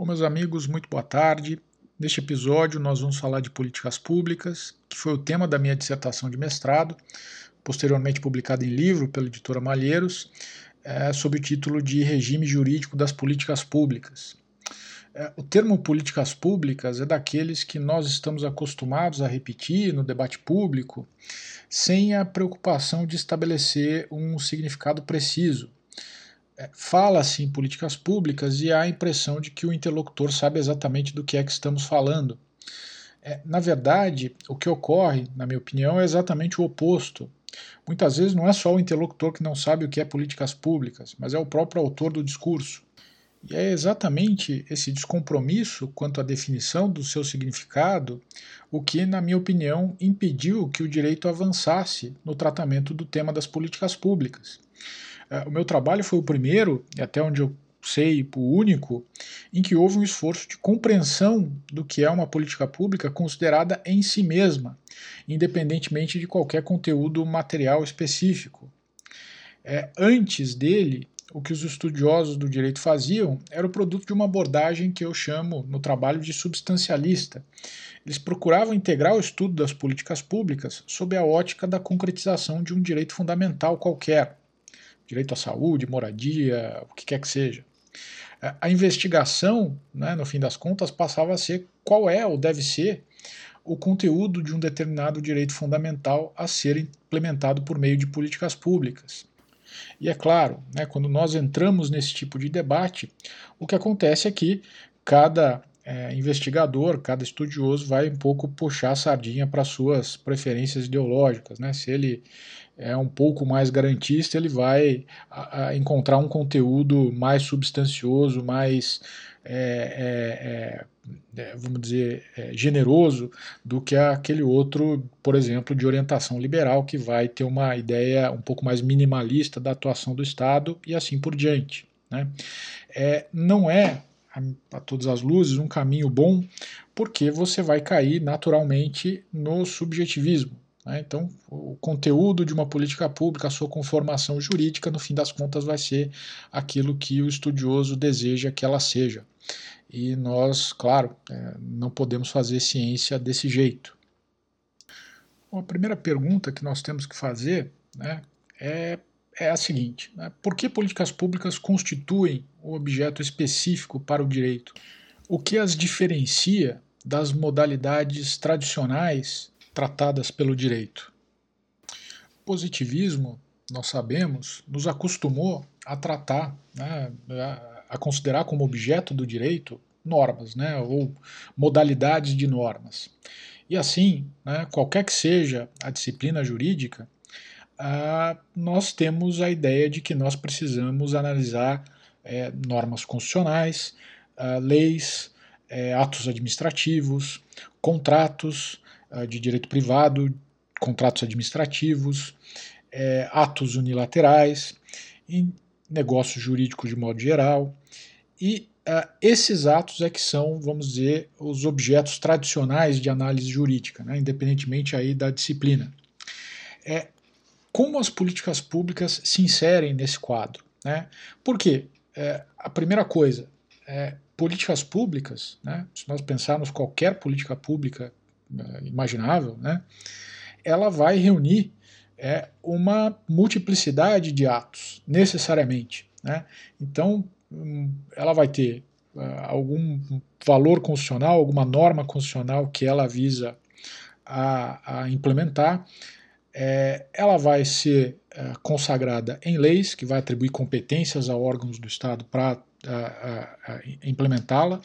Bom, meus amigos, muito boa tarde. Neste episódio, nós vamos falar de políticas públicas, que foi o tema da minha dissertação de mestrado, posteriormente publicada em livro pela editora Malheiros, é, sob o título de Regime Jurídico das Políticas Públicas. É, o termo políticas públicas é daqueles que nós estamos acostumados a repetir no debate público, sem a preocupação de estabelecer um significado preciso fala-se em políticas públicas e há a impressão de que o interlocutor sabe exatamente do que é que estamos falando. É, na verdade, o que ocorre, na minha opinião, é exatamente o oposto. Muitas vezes não é só o interlocutor que não sabe o que é políticas públicas, mas é o próprio autor do discurso. E é exatamente esse descompromisso quanto à definição do seu significado o que, na minha opinião, impediu que o direito avançasse no tratamento do tema das políticas públicas. É, o meu trabalho foi o primeiro, e até onde eu sei, o único, em que houve um esforço de compreensão do que é uma política pública considerada em si mesma, independentemente de qualquer conteúdo material específico. É, antes dele, o que os estudiosos do direito faziam era o produto de uma abordagem que eu chamo no trabalho de substancialista. Eles procuravam integrar o estudo das políticas públicas sob a ótica da concretização de um direito fundamental qualquer, direito à saúde, moradia, o que quer que seja. A investigação, né, no fim das contas, passava a ser qual é ou deve ser o conteúdo de um determinado direito fundamental a ser implementado por meio de políticas públicas. E é claro, né, quando nós entramos nesse tipo de debate, o que acontece é que cada é, investigador, cada estudioso vai um pouco puxar a sardinha para suas preferências ideológicas. Né? Se ele é um pouco mais garantista, ele vai a, a encontrar um conteúdo mais substancioso, mais, é, é, é, é vamos dizer, é, generoso do que aquele outro, por exemplo, de orientação liberal, que vai ter uma ideia um pouco mais minimalista da atuação do Estado e assim por diante. Né? É, não é a, a todas as luzes um caminho bom, porque você vai cair naturalmente no subjetivismo. Né? Então, o conteúdo de uma política pública, a sua conformação jurídica, no fim das contas, vai ser aquilo que o estudioso deseja que ela seja. E nós, claro, é, não podemos fazer ciência desse jeito. Bom, a primeira pergunta que nós temos que fazer né, é é a seguinte: né? por que políticas públicas constituem um objeto específico para o direito? O que as diferencia das modalidades tradicionais tratadas pelo direito? O positivismo, nós sabemos, nos acostumou a tratar, né, a considerar como objeto do direito normas, né, ou modalidades de normas. E assim, né, qualquer que seja a disciplina jurídica, nós temos a ideia de que nós precisamos analisar é, normas constitucionais, leis, é, atos administrativos, contratos de direito privado, contratos administrativos, é, atos unilaterais, negócios jurídicos de modo geral. E esses atos é que são, vamos dizer, os objetos tradicionais de análise jurídica, né, independentemente aí da disciplina. É, como as políticas públicas se inserem nesse quadro. Né? Por quê? É, a primeira coisa, é, políticas públicas, né? se nós pensarmos qualquer política pública é, imaginável, né? ela vai reunir é, uma multiplicidade de atos, necessariamente. Né? Então, hum, ela vai ter uh, algum valor constitucional, alguma norma constitucional que ela visa a, a implementar, é, ela vai ser é, consagrada em leis, que vai atribuir competências a órgãos do Estado para implementá-la.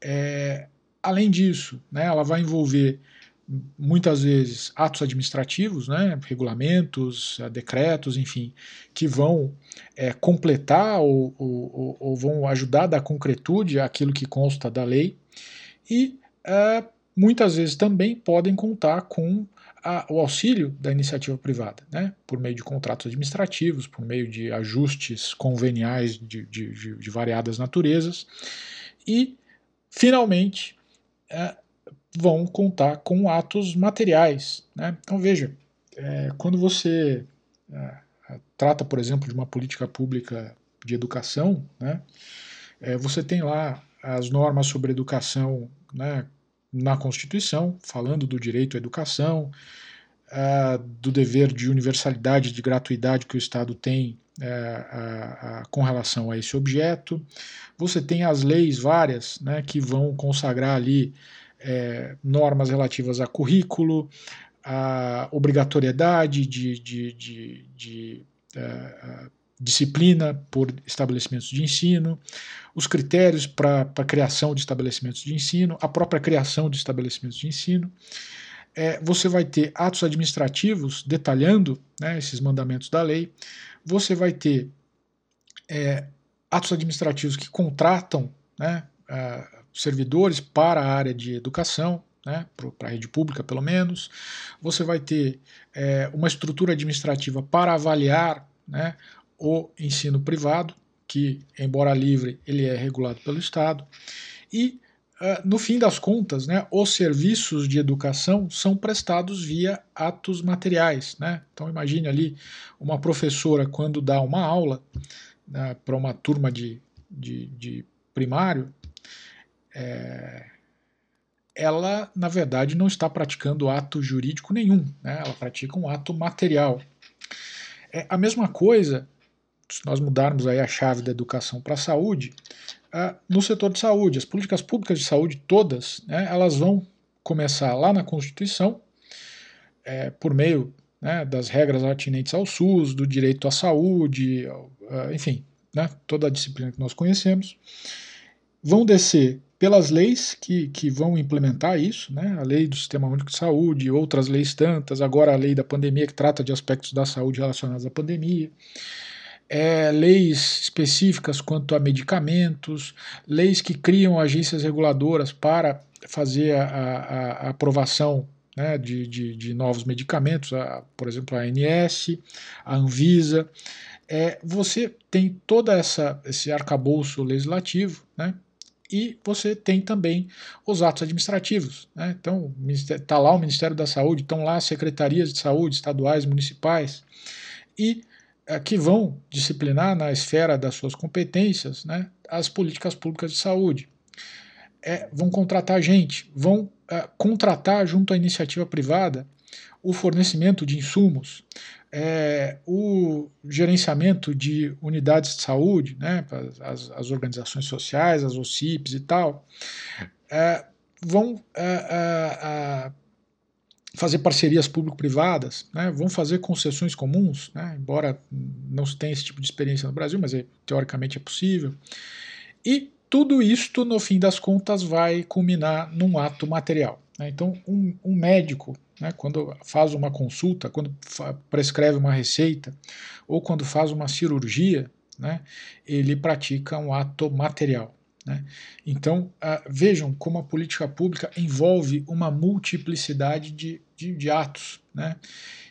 É, além disso, né, ela vai envolver muitas vezes atos administrativos, né, regulamentos, é, decretos, enfim, que vão é, completar ou, ou, ou, vão ajudar a dar concretude àquilo que consta da lei e é, muitas vezes também podem contar com a, o auxílio da iniciativa privada, né, por meio de contratos administrativos, por meio de ajustes conveniais de, de, de, variadas naturezas, e, finalmente, é, vão contar com atos materiais. Né? Então, veja, é, quando você é, trata, por exemplo, de uma política pública de educação, né, É, você tem lá as normas sobre educação né, na Constituição, falando do direito à educação, uh, do dever de universalidade, de gratuidade que o Estado tem uh, uh, com relação a esse objeto. Você tem as leis várias né, que vão consagrar ali eh, normas relativas a currículo, a obrigatoriedade de, de, de, de uh, disciplina por estabelecimentos de ensino, os critérios para a criação de estabelecimentos de ensino, a própria criação de estabelecimentos de ensino. É, você vai ter atos administrativos detalhando né, esses mandamentos da lei, você vai ter é, atos administrativos que contratam né, servidores para a área de educação, né, para a rede pública pelo menos. Você vai ter é, uma estrutura administrativa para avaliar né, o ensino privado, que, embora livre, ele é regulado pelo Estado. E, uh, no fim das contas, né, os serviços de educação são prestados via atos materiais. Né? Então, imagine ali uma professora, quando dá uma aula né, para uma turma de, de, de primário, é, ela, na verdade, não está praticando ato jurídico nenhum, né? ela pratica um ato material. É a mesma coisa, se nós mudarmos aí a chave da educação para a saúde, uh, no setor de saúde, as políticas públicas de saúde todas, né, elas vão começar lá na Constituição, é, por meio né, das regras atinentes ao SUS, do direito à saúde, uh, enfim, né, toda a disciplina que nós conhecemos, vão descer pelas leis que, que vão implementar isso, né? a lei do Sistema Único de Saúde, outras leis tantas, agora a lei da pandemia que trata de aspectos da saúde relacionados à pandemia, é, leis específicas quanto a medicamentos, leis que criam agências reguladoras para fazer a, a, a aprovação né, de, de, de, novos medicamentos, a, por exemplo, a ANS, a Anvisa. É, você tem todo essa, esse arcabouço legislativo, né, e você tem também os atos administrativos. Né? Então, está lá o Ministério da Saúde, estão lá as secretarias de saúde estaduais, municipais, e que vão disciplinar na esfera das suas competências né, as políticas públicas de saúde. É, vão contratar gente, vão é, contratar junto à iniciativa privada o fornecimento de insumos, é, o gerenciamento de unidades de saúde, né, as, as organizações sociais, as OCIPs e tal, vão fazer parcerias público-privadas, né, vão fazer concessões comuns, né, embora não se tenha esse tipo de experiência no Brasil, mas é, teoricamente é possível. E tudo isto, no fim das contas, vai culminar num ato material. Né? Então, um, um médico né, quando faz uma consulta, quando prescreve uma receita ou quando faz uma cirurgia, né, ele pratica um ato material. Né? Então, uh, vejam como a política pública envolve uma multiplicidade de, de, de atos né?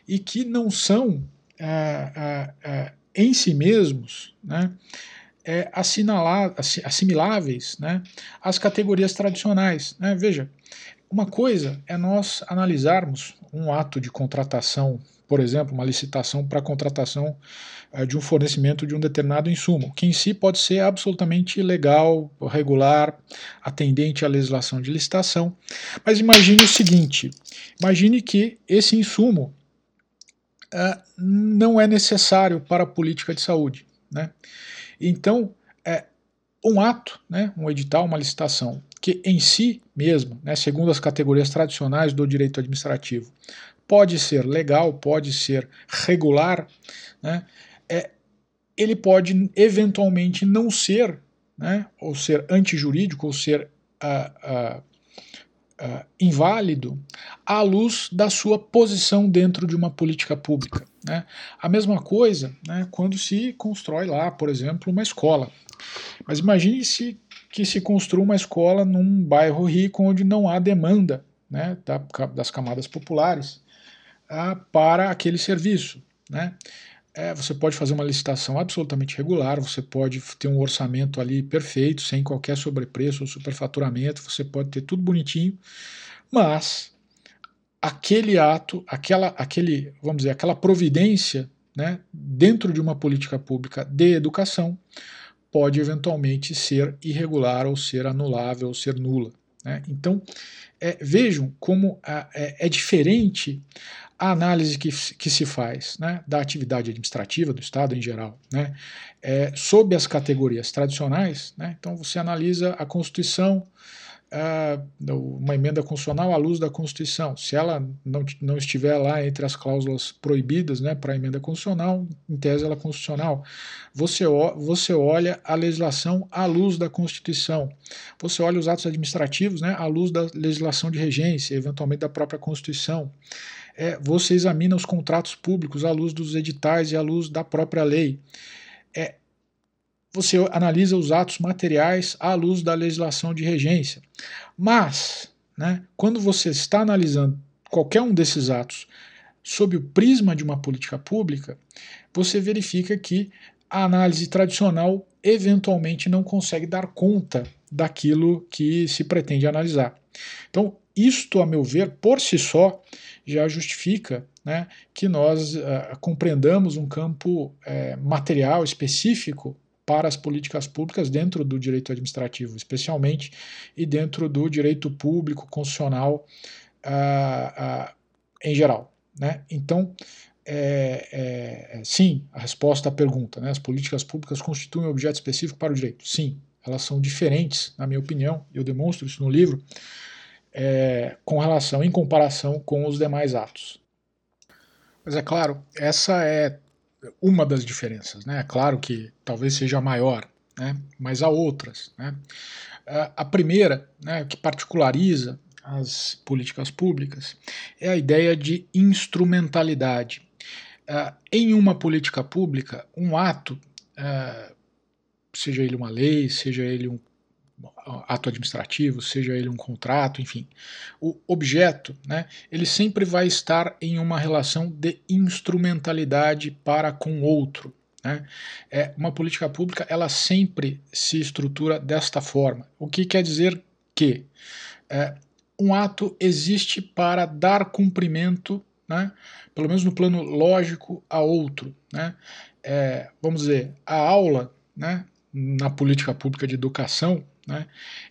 e que não são uh, uh, em si mesmos né? é, assimiláveis né? às categorias tradicionais. Né? Veja, uma coisa é nós analisarmos um ato de contratação, por exemplo, uma licitação para contratação é, de um fornecimento de um determinado insumo, que em si pode ser absolutamente legal, regular, atendente à legislação de licitação. Mas imagine o seguinte: imagine que esse insumo é, não é necessário para a política de saúde. Né? Então, é, um ato, né, um edital, uma licitação, que em si mesmo, né, segundo as categorias tradicionais do direito administrativo, pode ser legal, pode ser regular, né, é, ele pode eventualmente não ser, né, ou ser antijurídico, ou ser uh, uh, uh, inválido à luz da sua posição dentro de uma política pública. Né. A mesma coisa né, quando se constrói lá, por exemplo, uma escola. Mas imagine se que se construa uma escola num bairro rico onde não há demanda né, das camadas populares ah, para aquele serviço. Né? É, você pode fazer uma licitação absolutamente regular, você pode ter um orçamento ali perfeito, sem qualquer sobrepreço ou superfaturamento, você pode ter tudo bonitinho, mas aquele ato, aquela, aquele, vamos dizer, aquela providência né, dentro de uma política pública de educação pode eventualmente ser irregular ou ser anulável ou ser nula. Né? Então, é, vejam como a, é, é, diferente a análise que, que se faz né, da atividade administrativa do Estado em geral, né, é, sob as categorias tradicionais. Né, então, você analisa a Constituição uma emenda constitucional à luz da Constituição. Se ela não, não estiver lá entre as cláusulas proibidas né, para a emenda constitucional, em tese ela é constitucional. Você, você olha a legislação à luz da Constituição. Você olha os atos administrativos né, à luz da legislação de regência, eventualmente da própria Constituição. É, você examina os contratos públicos à luz dos editais e à luz da própria lei. É, você analisa os atos materiais à luz da legislação de regência. Mas, né, quando você está analisando qualquer um desses atos sob o prisma de uma política pública, você verifica que a análise tradicional eventualmente não consegue dar conta daquilo que se pretende analisar. Então, isto, a meu ver, por si só, já justifica né, que nós uh, compreendamos um campo uh, material específico para as políticas públicas dentro do direito administrativo, especialmente, e dentro do direito público constitucional uh, uh, em geral. Né? Então, é, é, é, sim, a resposta à pergunta: né? as políticas públicas constituem um objeto específico para o direito? Sim, elas são diferentes, na minha opinião, eu demonstro isso no livro, é, com relação, em comparação com os demais atos. Mas é claro, essa é uma das diferenças. Né? Claro que talvez seja a maior, né? mas há outras. Né? A primeira, né, que particulariza as políticas públicas, é a ideia de instrumentalidade. Uh, em uma política pública, um ato, uh, seja ele uma lei, seja ele um ato administrativo, seja ele um contrato, enfim, o objeto, né, ele sempre vai estar em uma relação de instrumentalidade para com outro. Né? É, uma política pública ela sempre se estrutura desta forma, o que quer dizer que é, um ato existe para dar cumprimento, né, pelo menos no plano lógico, a outro. Né? É, vamos dizer, a aula né, na política pública de educação né,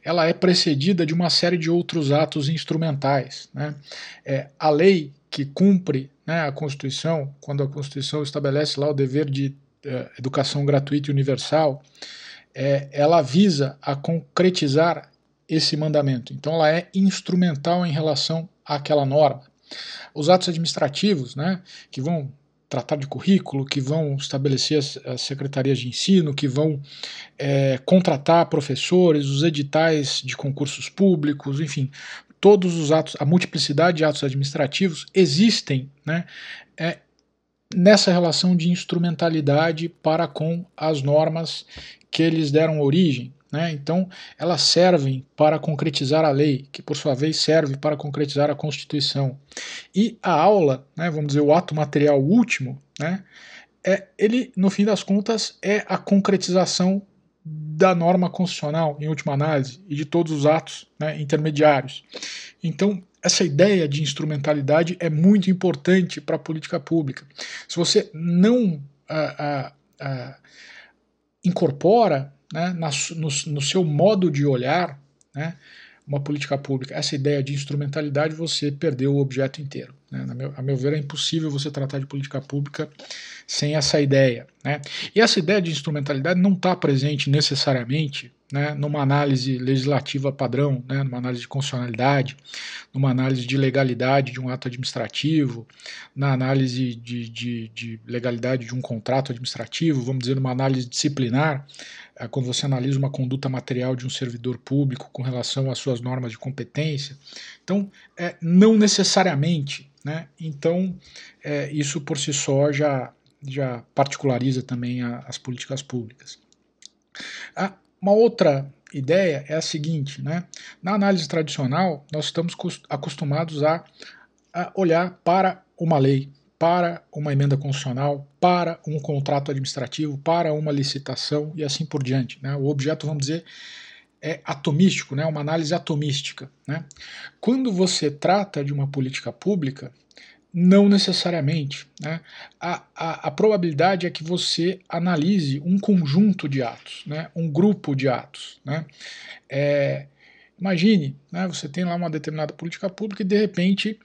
ela é precedida de uma série de outros atos instrumentais. Né? É, a lei que cumpre né, a Constituição, quando a Constituição estabelece lá o dever de é, educação gratuita e universal, é, ela visa a concretizar esse mandamento. Então, ela é instrumental em relação àquela norma. Os atos administrativos, né, que vão tratar de currículo, que vão estabelecer as, as secretarias de ensino, que vão é, contratar professores, os editais de concursos públicos, enfim, todos os atos, a multiplicidade de atos administrativos existem né, é, nessa relação de instrumentalidade para com as normas que eles deram origem. Né? Então, elas servem para concretizar a lei, que por sua vez serve para concretizar a Constituição. E a aula, né, vamos dizer, o ato material último, né, é, ele, no fim das contas, é a concretização da norma constitucional, em última análise, e de todos os atos né, intermediários. Então, essa ideia de instrumentalidade é muito importante para a política pública. Se você não ah, ah, ah, incorpora né, na, no, no, seu modo de olhar né, uma política pública, essa ideia de instrumentalidade, você perdeu o objeto inteiro. Né? Meu, a meu ver, é impossível você tratar de política pública sem essa ideia. Né? E essa ideia de instrumentalidade não está presente necessariamente né, numa análise legislativa padrão, né, numa análise de constitucionalidade, numa análise de legalidade de um ato administrativo, na análise de, de, de legalidade de um contrato administrativo, vamos dizer, numa análise disciplinar, quando você analisa uma conduta material de um servidor público com relação às suas normas de competência. Então, é, não necessariamente. Né? Então, é, isso por si só já, já particulariza também a, as políticas públicas. A, uma outra ideia é a seguinte, né? Na análise tradicional, nós estamos acostumados a, a olhar para uma lei, para uma emenda constitucional, para um contrato administrativo, para uma licitação e assim por diante. Né? O objeto, vamos dizer, é atomístico, né? uma análise atomística. Né? Quando você trata de uma política pública, não necessariamente. Né? A, a, a, probabilidade é que você analise um conjunto de atos, né? um grupo de atos. Né? É, imagine, né, você tem lá uma determinada política pública e de repente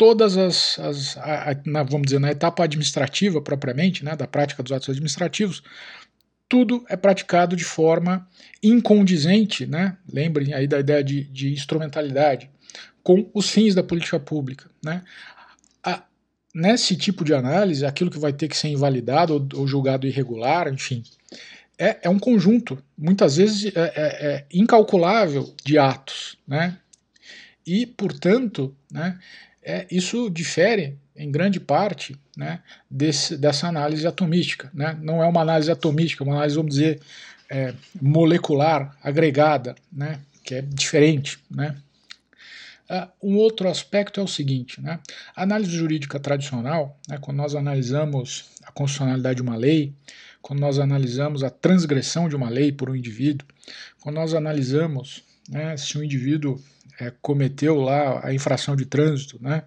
todas as, as a, a, na, vamos dizer, na etapa administrativa propriamente, né, da prática dos atos administrativos, tudo é praticado de forma incondizente, né? lembrem aí da ideia de, de instrumentalidade, com os fins da política pública. Né? A, nesse tipo de análise, aquilo que vai ter que ser invalidado ou, ou julgado irregular, enfim, é, é, um conjunto, muitas vezes é, é, é incalculável de atos. Né? E, portanto, né, é, isso difere em grande parte né, desse, dessa análise atomística. Né? Não é uma análise atomística, é uma análise, vamos dizer, é, molecular, agregada, né, que é diferente. Né? Uh, um outro aspecto é o seguinte: né, a análise jurídica tradicional, né, quando nós analisamos a constitucionalidade de uma lei, quando nós analisamos a transgressão de uma lei por um indivíduo, quando nós analisamos né, se um indivíduo é, cometeu lá a infração de trânsito, né,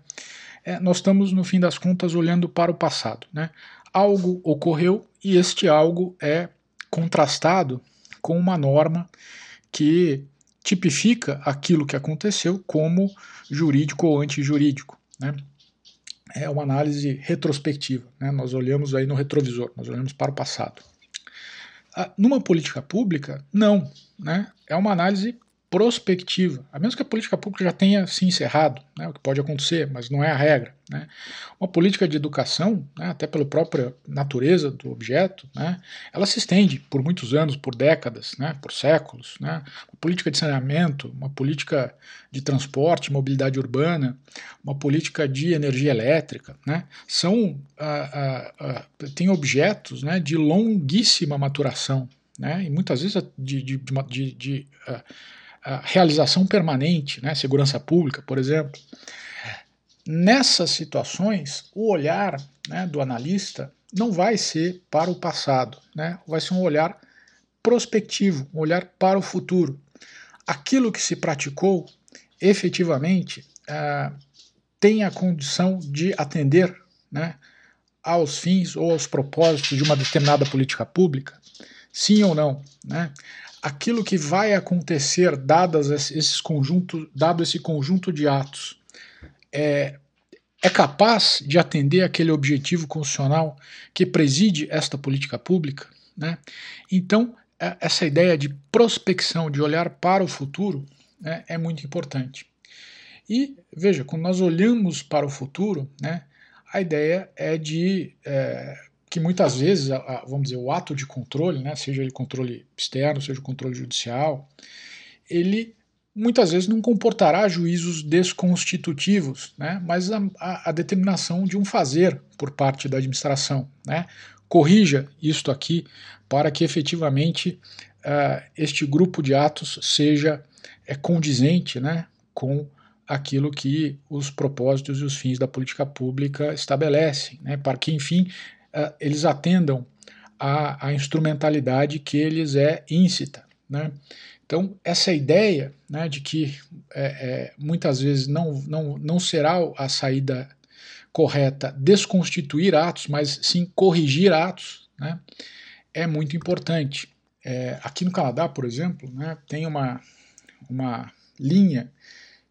é, nós estamos, no fim das contas, olhando para o passado. Né? Algo ocorreu e este algo é contrastado com uma norma que tipifica aquilo que aconteceu como jurídico ou antijurídico. Né? É uma análise retrospectiva. Né? Nós olhamos aí no retrovisor, nós olhamos para o passado. Ah, numa política pública, não. Né? É uma análise prospectiva, a menos que a política pública já tenha se encerrado, né, o que pode acontecer, mas não é a regra. Né. Uma política de educação, né, até pela própria natureza do objeto, né, ela se estende por muitos anos, por décadas, né, por séculos. Né. Uma política de saneamento, uma política de transporte, mobilidade urbana, uma política de energia elétrica, são ah, ah, ah, tem objetos de longuíssima maturação, e muitas vezes de, de, de, de, realização permanente, né, segurança pública, por exemplo. Nessas situações, o olhar né, do analista não vai ser para o passado, né, vai ser um olhar prospectivo, um olhar para o futuro. Aquilo que se praticou efetivamente é, tem a condição de atender né, aos fins ou aos propósitos de uma determinada política pública? Sim ou não? Né? Aquilo que vai acontecer dadas esses conjuntos, dado esse conjunto de atos, é, é capaz de atender aquele objetivo constitucional que preside esta política pública? Né? Então, é, essa ideia de prospecção, de olhar para o futuro, né, é muito importante. E veja, quando nós olhamos para o futuro, né, a ideia é de é, que muitas vezes, vamos dizer, o ato de controle, né, seja ele controle externo, seja o controle judicial, ele muitas vezes não comportará juízos desconstitutivos, né, mas a, a, determinação de um fazer por parte da administração. Né, corrija isto aqui para que efetivamente uh, este grupo de atos seja é, condizente né, com aquilo que os propósitos e os fins da política pública estabelecem, né, para que, enfim, eles atendam à, à, instrumentalidade que eles é íncita. Né? Então, essa ideia né, de que é, é, muitas vezes não, não, não será a saída correta desconstituir atos, mas sim corrigir atos, né, é muito importante. É, aqui no Canadá, por exemplo, né, tem uma, uma linha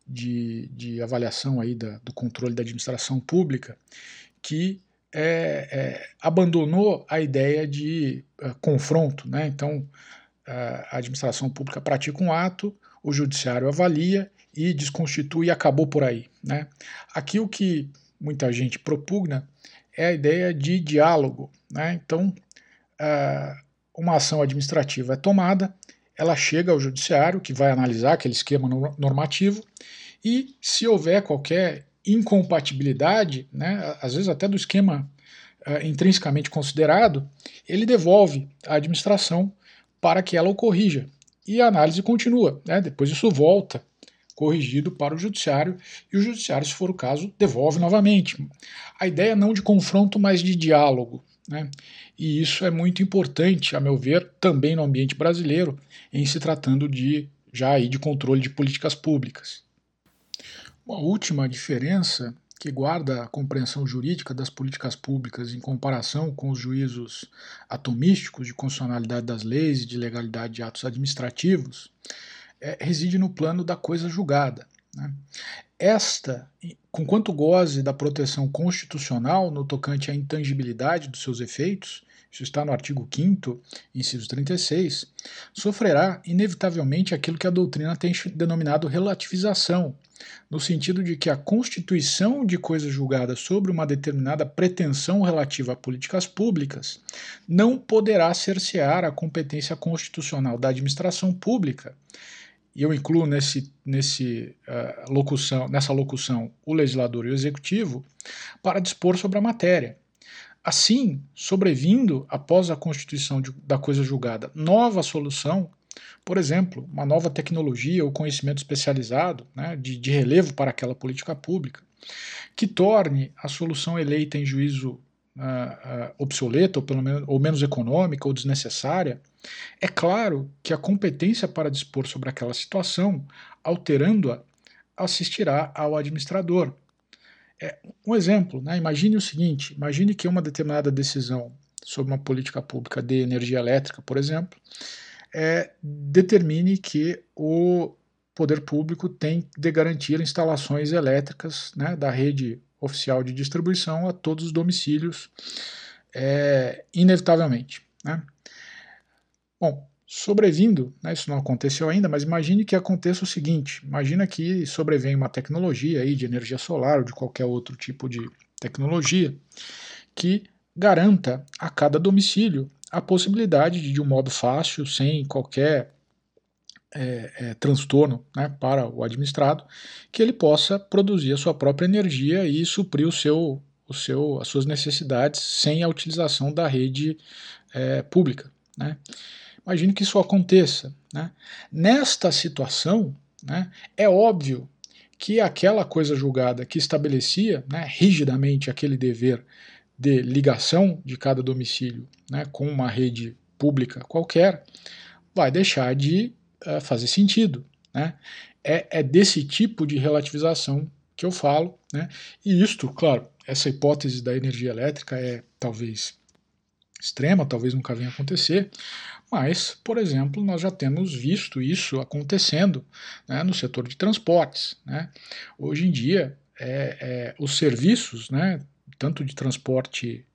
de, de avaliação aí da, do controle da administração pública que é, é, abandonou a ideia de uh, confronto. Né? Então, a administração pública pratica um ato, o judiciário avalia e desconstitui e acabou por aí. Né? Aqui o que muita gente propugna é a ideia de diálogo. Né? Então, uma ação administrativa é tomada, ela chega ao judiciário, que vai analisar aquele esquema normativo, e se houver qualquer incompatibilidade, né, às vezes até do esquema uh, intrinsecamente considerado, ele devolve à administração para que ela o corrija. E a análise continua. Né, depois isso volta corrigido para o judiciário e o judiciário, se for o caso, devolve novamente. A ideia não de confronto, mas de diálogo. Né? E isso é muito importante, a meu ver, também no ambiente brasileiro, em se tratando de já aí de controle de políticas públicas. Uma última diferença que guarda a compreensão jurídica das políticas públicas em comparação com os juízos atomísticos de constitucionalidade das leis e de legalidade de atos administrativos, é, reside no plano da coisa julgada. Né? Esta, conquanto goze da proteção constitucional no tocante à intangibilidade dos seus efeitos, isso está no artigo 5, inciso 36, sofrerá inevitavelmente aquilo que a doutrina tem denominado relativização, no sentido de que a constituição de coisas julgadas sobre uma determinada pretensão relativa a políticas públicas não poderá cercear a competência constitucional da administração pública. E eu incluo nesse, nesse, uh, locução, nessa locução o legislador e o executivo para dispor sobre a matéria Assim, sobrevindo, após a constituição de, da coisa julgada, nova solução, por exemplo, uma nova tecnologia ou conhecimento especializado né, de, de relevo para aquela política pública, que torne a solução eleita em juízo uh, uh, obsoleta ou, pelo menos, ou menos econômica ou desnecessária, é claro que a competência para dispor sobre aquela situação, alterando-a, assistirá ao administrador, é, um exemplo, né? imagine o seguinte: imagine que uma determinada decisão sobre uma política pública de energia elétrica, por exemplo, é, determine que o poder público tem de garantir instalações elétricas né, da rede oficial de distribuição a todos os domicílios, é, inevitavelmente. Né? Bom, sobrevindo, né, isso não aconteceu ainda, mas imagine que aconteça o seguinte: imagina que sobrevém uma tecnologia aí de energia solar ou de qualquer outro tipo de tecnologia que garanta a cada domicílio a possibilidade de, de um modo fácil, sem qualquer é, é, transtorno né, para o administrado, que ele possa produzir a sua própria energia e suprir o seu, o seu, as suas necessidades sem a utilização da rede é, pública. Né. Imagine que isso aconteça. Né? Nesta situação, né, é óbvio que aquela coisa julgada que estabelecia né, rigidamente aquele dever de ligação de cada domicílio né, com uma rede pública qualquer, vai deixar de uh, fazer sentido. Né? É, é, desse tipo de relativização que eu falo. Né? E isto, claro, essa hipótese da energia elétrica é talvez extrema, talvez nunca venha acontecer, mas, por exemplo, nós já temos visto isso acontecendo né, no setor de transportes. Né? Hoje em dia, é, é, os serviços, né, tanto de transporte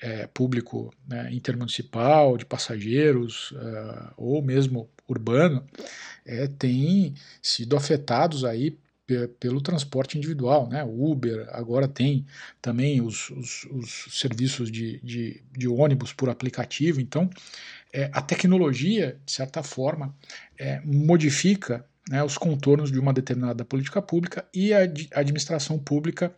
é, público né, intermunicipal, de passageiros, uh, ou mesmo urbano, é, têm sido afetados aí pelo transporte individual, né? Uber agora tem também os, os, os serviços de, de, de, ônibus por aplicativo, então é, a tecnologia, de certa forma, é, modifica né, os contornos de uma determinada política pública e a administração pública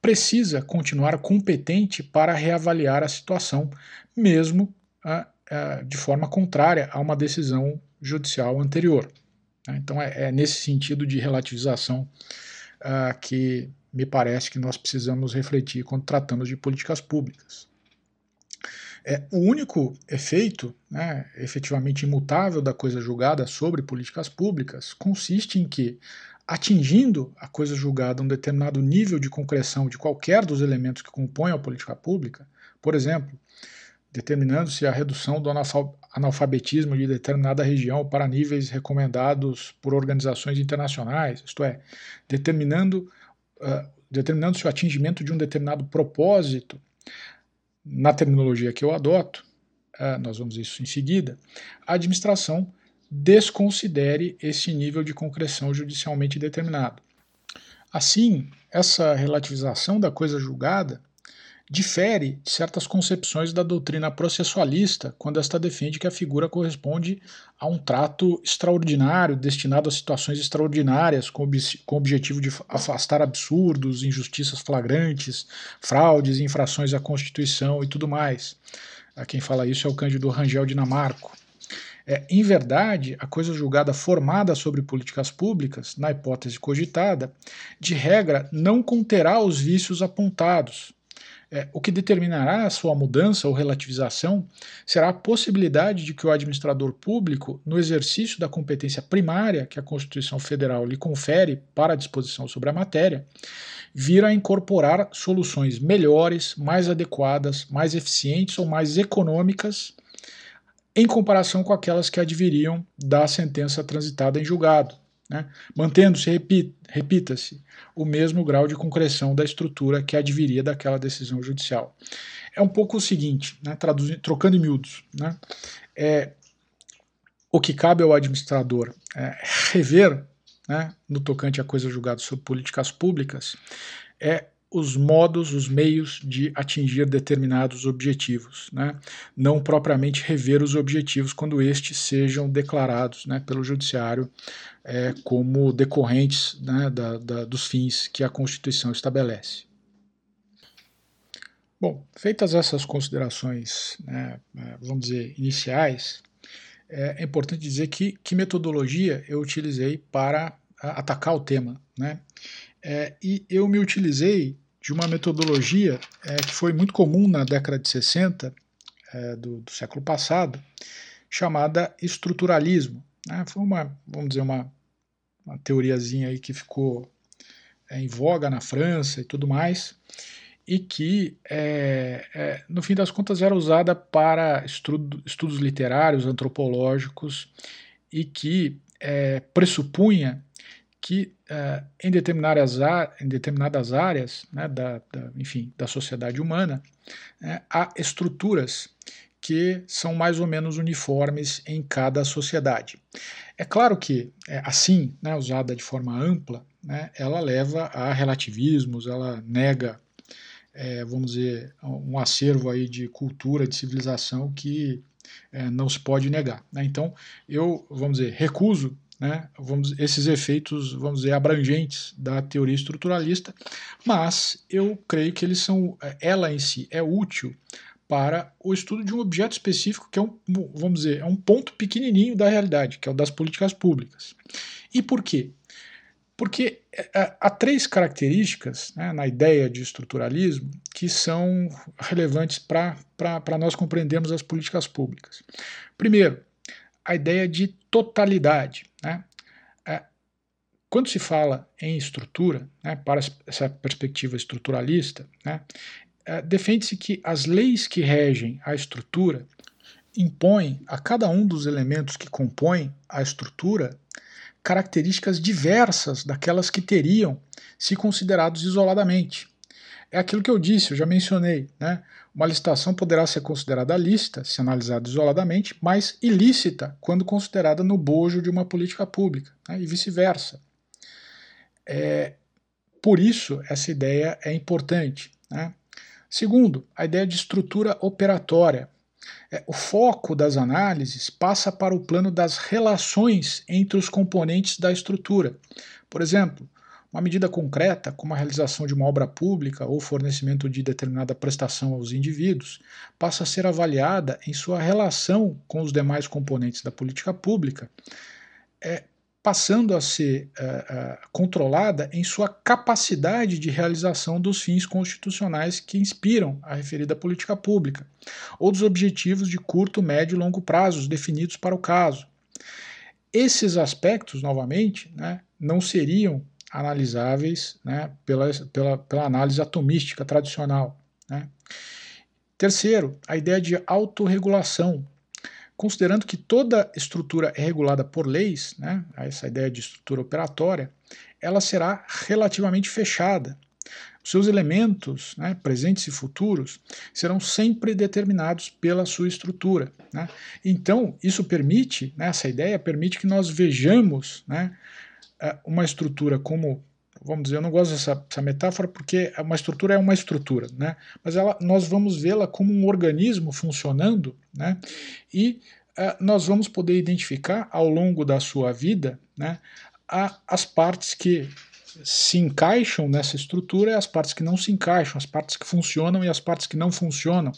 precisa continuar competente para reavaliar a situação, mesmo ah, ah, de forma contrária a uma decisão judicial anterior. Né? Então é, é, nesse sentido de relativização uh, que me parece que nós precisamos refletir quando tratamos de políticas públicas. É, o único efeito né, efetivamente imutável da coisa julgada sobre políticas públicas consiste em que, atingindo a coisa julgada um determinado nível de concreção de qualquer dos elementos que compõem a política pública, por exemplo, determinando-se a redução do analfabetismo de determinada região para níveis recomendados por organizações internacionais, isto é, determinando uh, determinando-se o atingimento de um determinado propósito, na terminologia que eu adoto, uh, nós vamos isso em seguida, a administração desconsidere esse nível de concreção judicialmente determinado. Assim, essa relativização da coisa julgada difere de certas concepções da doutrina processualista, quando esta defende que a figura corresponde a um trato extraordinário, destinado a situações extraordinárias, com, ob com o objetivo de afastar absurdos, injustiças flagrantes, fraudes, infrações à Constituição e tudo mais. Quem fala isso é o Cândido Rangel Dinamarco. É, em verdade, a coisa julgada formada sobre políticas públicas, na hipótese cogitada, de regra não conterá os vícios apontados, É, o que determinará a sua mudança ou relativização será a possibilidade de que o administrador público, no exercício da competência primária que a Constituição Federal lhe confere para a disposição sobre a matéria, vira a incorporar soluções melhores, mais adequadas, mais eficientes ou mais econômicas em comparação com aquelas que adviriam da sentença transitada em julgado, né? mantendo-se, repita-se, o mesmo grau de concreção da estrutura que adviria daquela decisão judicial. É um pouco o seguinte, né, trocando em miúdos, né, é, o que cabe ao administrador é rever, né, no tocante a coisas julgadas sobre políticas públicas, é os modos, os meios de atingir determinados objetivos, né? não propriamente rever os objetivos quando estes sejam declarados né, pelo Judiciário é, como decorrentes né, da, da, dos fins que a Constituição estabelece. Bom, feitas essas considerações, né, é, vamos dizer, iniciais, é, é importante dizer que, que metodologia eu utilizei para atacar o tema. Né? É, e eu me utilizei de uma metodologia é, que foi muito comum na década de 60 é, do, do, século passado, chamada estruturalismo. Né? Foi uma, vamos dizer, uma, uma teoriazinha aí que ficou é, em voga na França e tudo mais, e que, no fim das contas, era usada para estudo, estudos literários, antropológicos, e que pressupunha que uh, em, determinadas em determinadas áreas né, da, da, enfim, da sociedade humana né, há estruturas que são mais ou menos uniformes em cada sociedade. É claro que, é, assim, né, usada de forma ampla, né, ela leva a relativismos, ela nega, é, vamos dizer, um acervo aí de cultura, de civilização que é, não se pode negar. Né? Então, eu, vamos dizer, recuso né, vamos, esses efeitos, vamos dizer, abrangentes da teoria estruturalista, mas eu creio que eles são, ela em si é útil para o estudo de um objeto específico que é um, vamos dizer, é um ponto pequenininho da realidade, que é o das políticas públicas. E por quê? Porque é, é, há três características né, na ideia de estruturalismo que são relevantes para nós compreendermos as políticas públicas. Primeiro, a ideia de totalidade. Né? É, quando se fala em estrutura, né, para essa perspectiva estruturalista, né, é, defende-se que as leis que regem a estrutura impõem a cada um dos elementos que compõem a estrutura características diversas daquelas que teriam se considerados isoladamente. É aquilo que eu disse, eu já mencionei, né? Uma licitação poderá ser considerada lícita, se analisada isoladamente, mas ilícita quando considerada no bojo de uma política pública, né, e vice-versa. É, por isso, essa ideia é importante. Né? Segundo, a ideia de estrutura operatória. É, o foco das análises passa para o plano das relações entre os componentes da estrutura. Por exemplo, uma medida concreta, como a realização de uma obra pública ou fornecimento de determinada prestação aos indivíduos, passa a ser avaliada em sua relação com os demais componentes da política pública, é, passando a ser é, é, controlada em sua capacidade de realização dos fins constitucionais que inspiram a referida política pública, ou dos objetivos de curto, médio e longo prazos definidos para o caso. Esses aspectos, novamente, né, não seriam analisáveis né, pela, pela, pela análise atomística tradicional. Né. Terceiro, a ideia de autorregulação. Considerando que toda estrutura é regulada por leis, né, essa ideia de estrutura operatória, ela será relativamente fechada. Os seus elementos, né, presentes e futuros, serão sempre determinados pela sua estrutura. Né? Então, isso permite, né, essa ideia permite que nós vejamos né, uma estrutura como vamos dizer, eu não gosto dessa, dessa, metáfora porque uma estrutura é uma estrutura, né? Mas ela, nós vamos vê-la como um organismo funcionando, né? E uh, nós vamos poder identificar ao longo da sua vida, né? A, as partes que se encaixam nessa estrutura e as partes que não se encaixam, as partes que funcionam e as partes que não funcionam.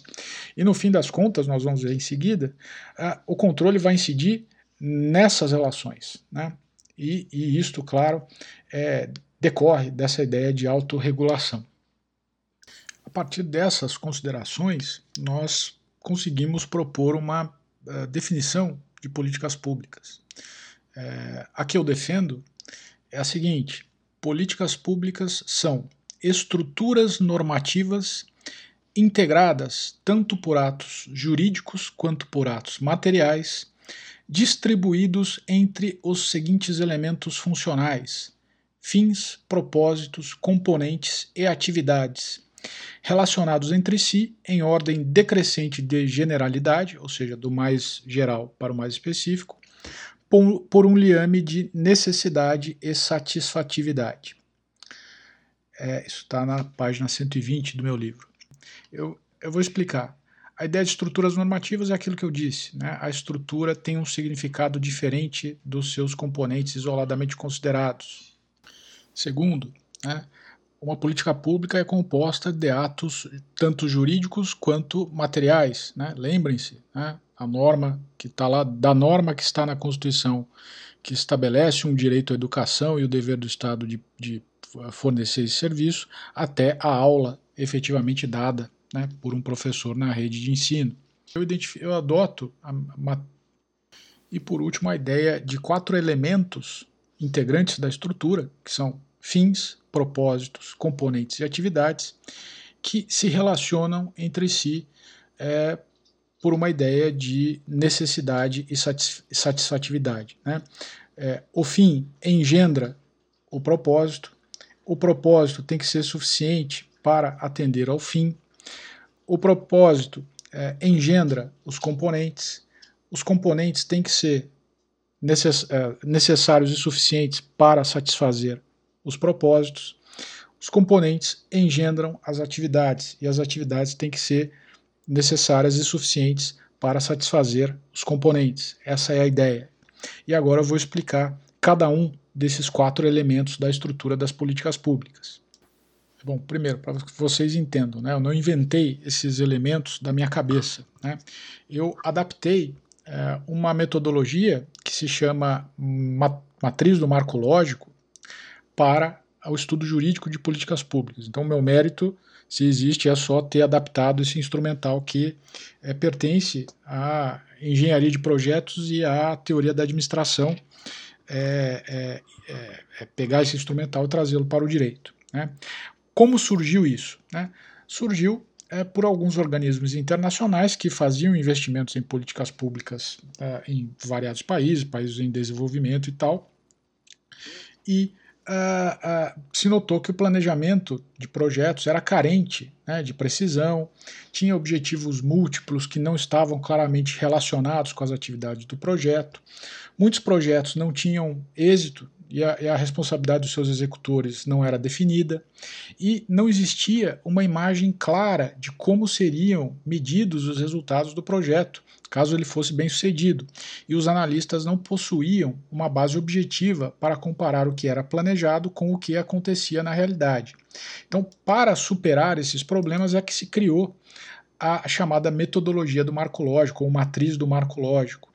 E no fim das contas, nós vamos ver em seguida, uh, o controle vai incidir nessas relações, né? E, e isto, claro, é, decorre dessa ideia de autorregulação. A partir dessas considerações, nós conseguimos propor uma uh, definição de políticas públicas. É, a que eu defendo é a seguinte: políticas públicas são estruturas normativas integradas tanto por atos jurídicos quanto por atos materiais, distribuídos entre os seguintes elementos funcionais: fins, propósitos, componentes e atividades, relacionados entre si em ordem decrescente de generalidade, ou seja, do mais geral para o mais específico, por, um liame de necessidade e satisfatividade. É, isso está na página 120 do meu livro. Eu, eu vou explicar. A ideia de estruturas normativas é aquilo que eu disse. Né? A estrutura tem um significado diferente dos seus componentes isoladamente considerados. Segundo, né, uma política pública é composta de atos tanto jurídicos quanto materiais. Né? Lembrem-se, né? a norma que está lá, da norma que está na Constituição, que estabelece um direito à educação e o dever do Estado de, de fornecer esse serviço, até a aula efetivamente dada né, por um professor na rede de ensino. Eu, eu adoto, a, e por último, a ideia de quatro elementos integrantes da estrutura, que são fins, propósitos, componentes e atividades, que se relacionam entre si é, por uma ideia de necessidade e satisfatividade. Né? É, o fim engendra o propósito, o propósito tem que ser suficiente para atender ao fim, o propósito é, engendra os componentes, os componentes têm que ser necess, é, necessários e suficientes para satisfazer os propósitos, os componentes engendram as atividades e as atividades têm que ser necessárias e suficientes para satisfazer os componentes. Essa é a ideia. E agora eu vou explicar cada um desses quatro elementos da estrutura das políticas públicas. Bom, primeiro, para que vocês entendam, né, eu não inventei esses elementos da minha cabeça. Né, eu adaptei é, uma metodologia que se chama matriz do marco lógico para o estudo jurídico de políticas públicas. Então, meu mérito se existe, é só ter adaptado esse instrumental que é, pertence à engenharia de projetos e à teoria da administração, é, é, é, pegar esse instrumental e trazê-lo para o direito. Né? Como surgiu isso? Né? Surgiu é, por alguns organismos internacionais que faziam investimentos em políticas públicas é, em variados países, países em desenvolvimento e tal, e uh, uh, se notou que o planejamento de projetos era carente né, de precisão, tinha objetivos múltiplos que não estavam claramente relacionados com as atividades do projeto. Muitos projetos não tinham êxito e a, e a, responsabilidade dos seus executores não era definida, e não existia uma imagem clara de como seriam medidos os resultados do projeto, caso ele fosse bem sucedido, e os analistas não possuíam uma base objetiva para comparar o que era planejado com o que acontecia na realidade. Então, para superar esses problemas, é que se criou a chamada metodologia do marco lógico, ou matriz do marco lógico.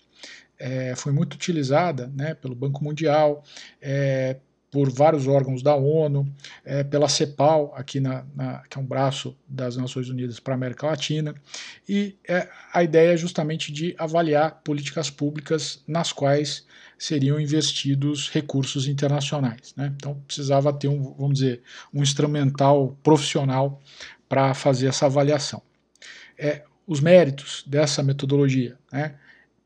É, foi muito utilizada né, pelo Banco Mundial, é, por vários órgãos da ONU, é, pela CEPAL, aqui na, na, que é um braço das Nações Unidas para a América Latina, e é, a ideia é justamente de avaliar políticas públicas nas quais seriam investidos recursos internacionais. Né? Então precisava ter um, vamos dizer, um instrumental profissional para fazer essa avaliação. É, os méritos dessa metodologia. Né?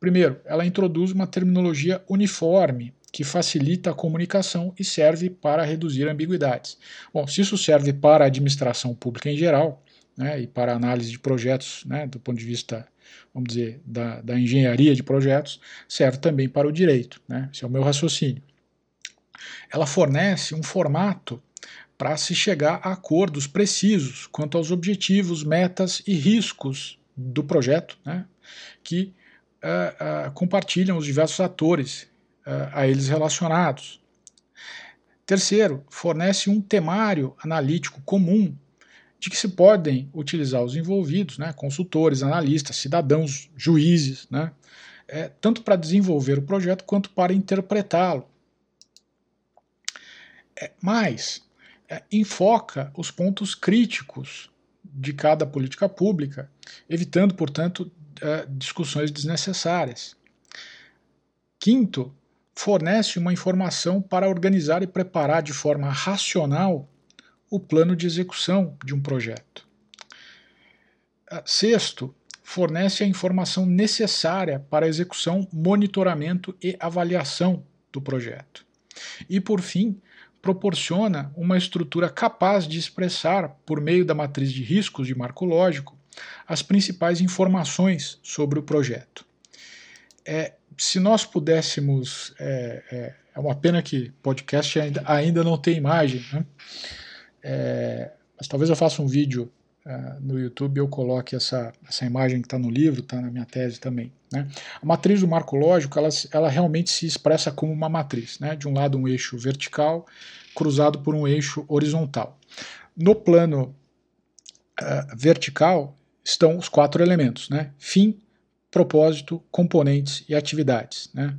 Primeiro, ela introduz uma terminologia uniforme que facilita a comunicação e serve para reduzir ambiguidades. Bom, se isso serve para a administração pública em geral, né, e para análise de projetos, né, do ponto de vista, vamos dizer, da, da engenharia de projetos, serve também para o direito. Né, esse é o meu raciocínio. Ela fornece um formato para se chegar a acordos precisos quanto aos objetivos, metas e riscos do projeto, né, que uh, uh, compartilham os diversos atores a eles relacionados. Terceiro, fornece um temário analítico comum de que se podem utilizar os envolvidos, né, consultores, analistas, cidadãos, juízes, né, é, tanto para desenvolver o projeto quanto para interpretá-lo. É, mais, é, enfoca os pontos críticos de cada política pública, evitando, portanto, uh, discussões desnecessárias. Quinto, fornece uma informação para organizar e preparar de forma racional o plano de execução de um projeto. Uh, sexto, fornece a informação necessária para a execução, monitoramento e avaliação do projeto. E, por fim, proporciona uma estrutura capaz de expressar, por meio da matriz de riscos de marco lógico, as principais informações sobre o projeto. É, se nós pudéssemos. É, é, é, uma pena que podcast ainda, ainda não tem imagem, né? É, mas talvez eu faça um vídeo uh, no YouTube eu coloque essa, essa imagem que está no livro, está na minha tese também. Né? A matriz do marco lógico ela, ela realmente se expressa como uma matriz. Né? De um lado, um eixo vertical cruzado por um eixo horizontal. No plano uh, vertical estão os quatro elementos: né? fim, propósito, componentes e atividades, né?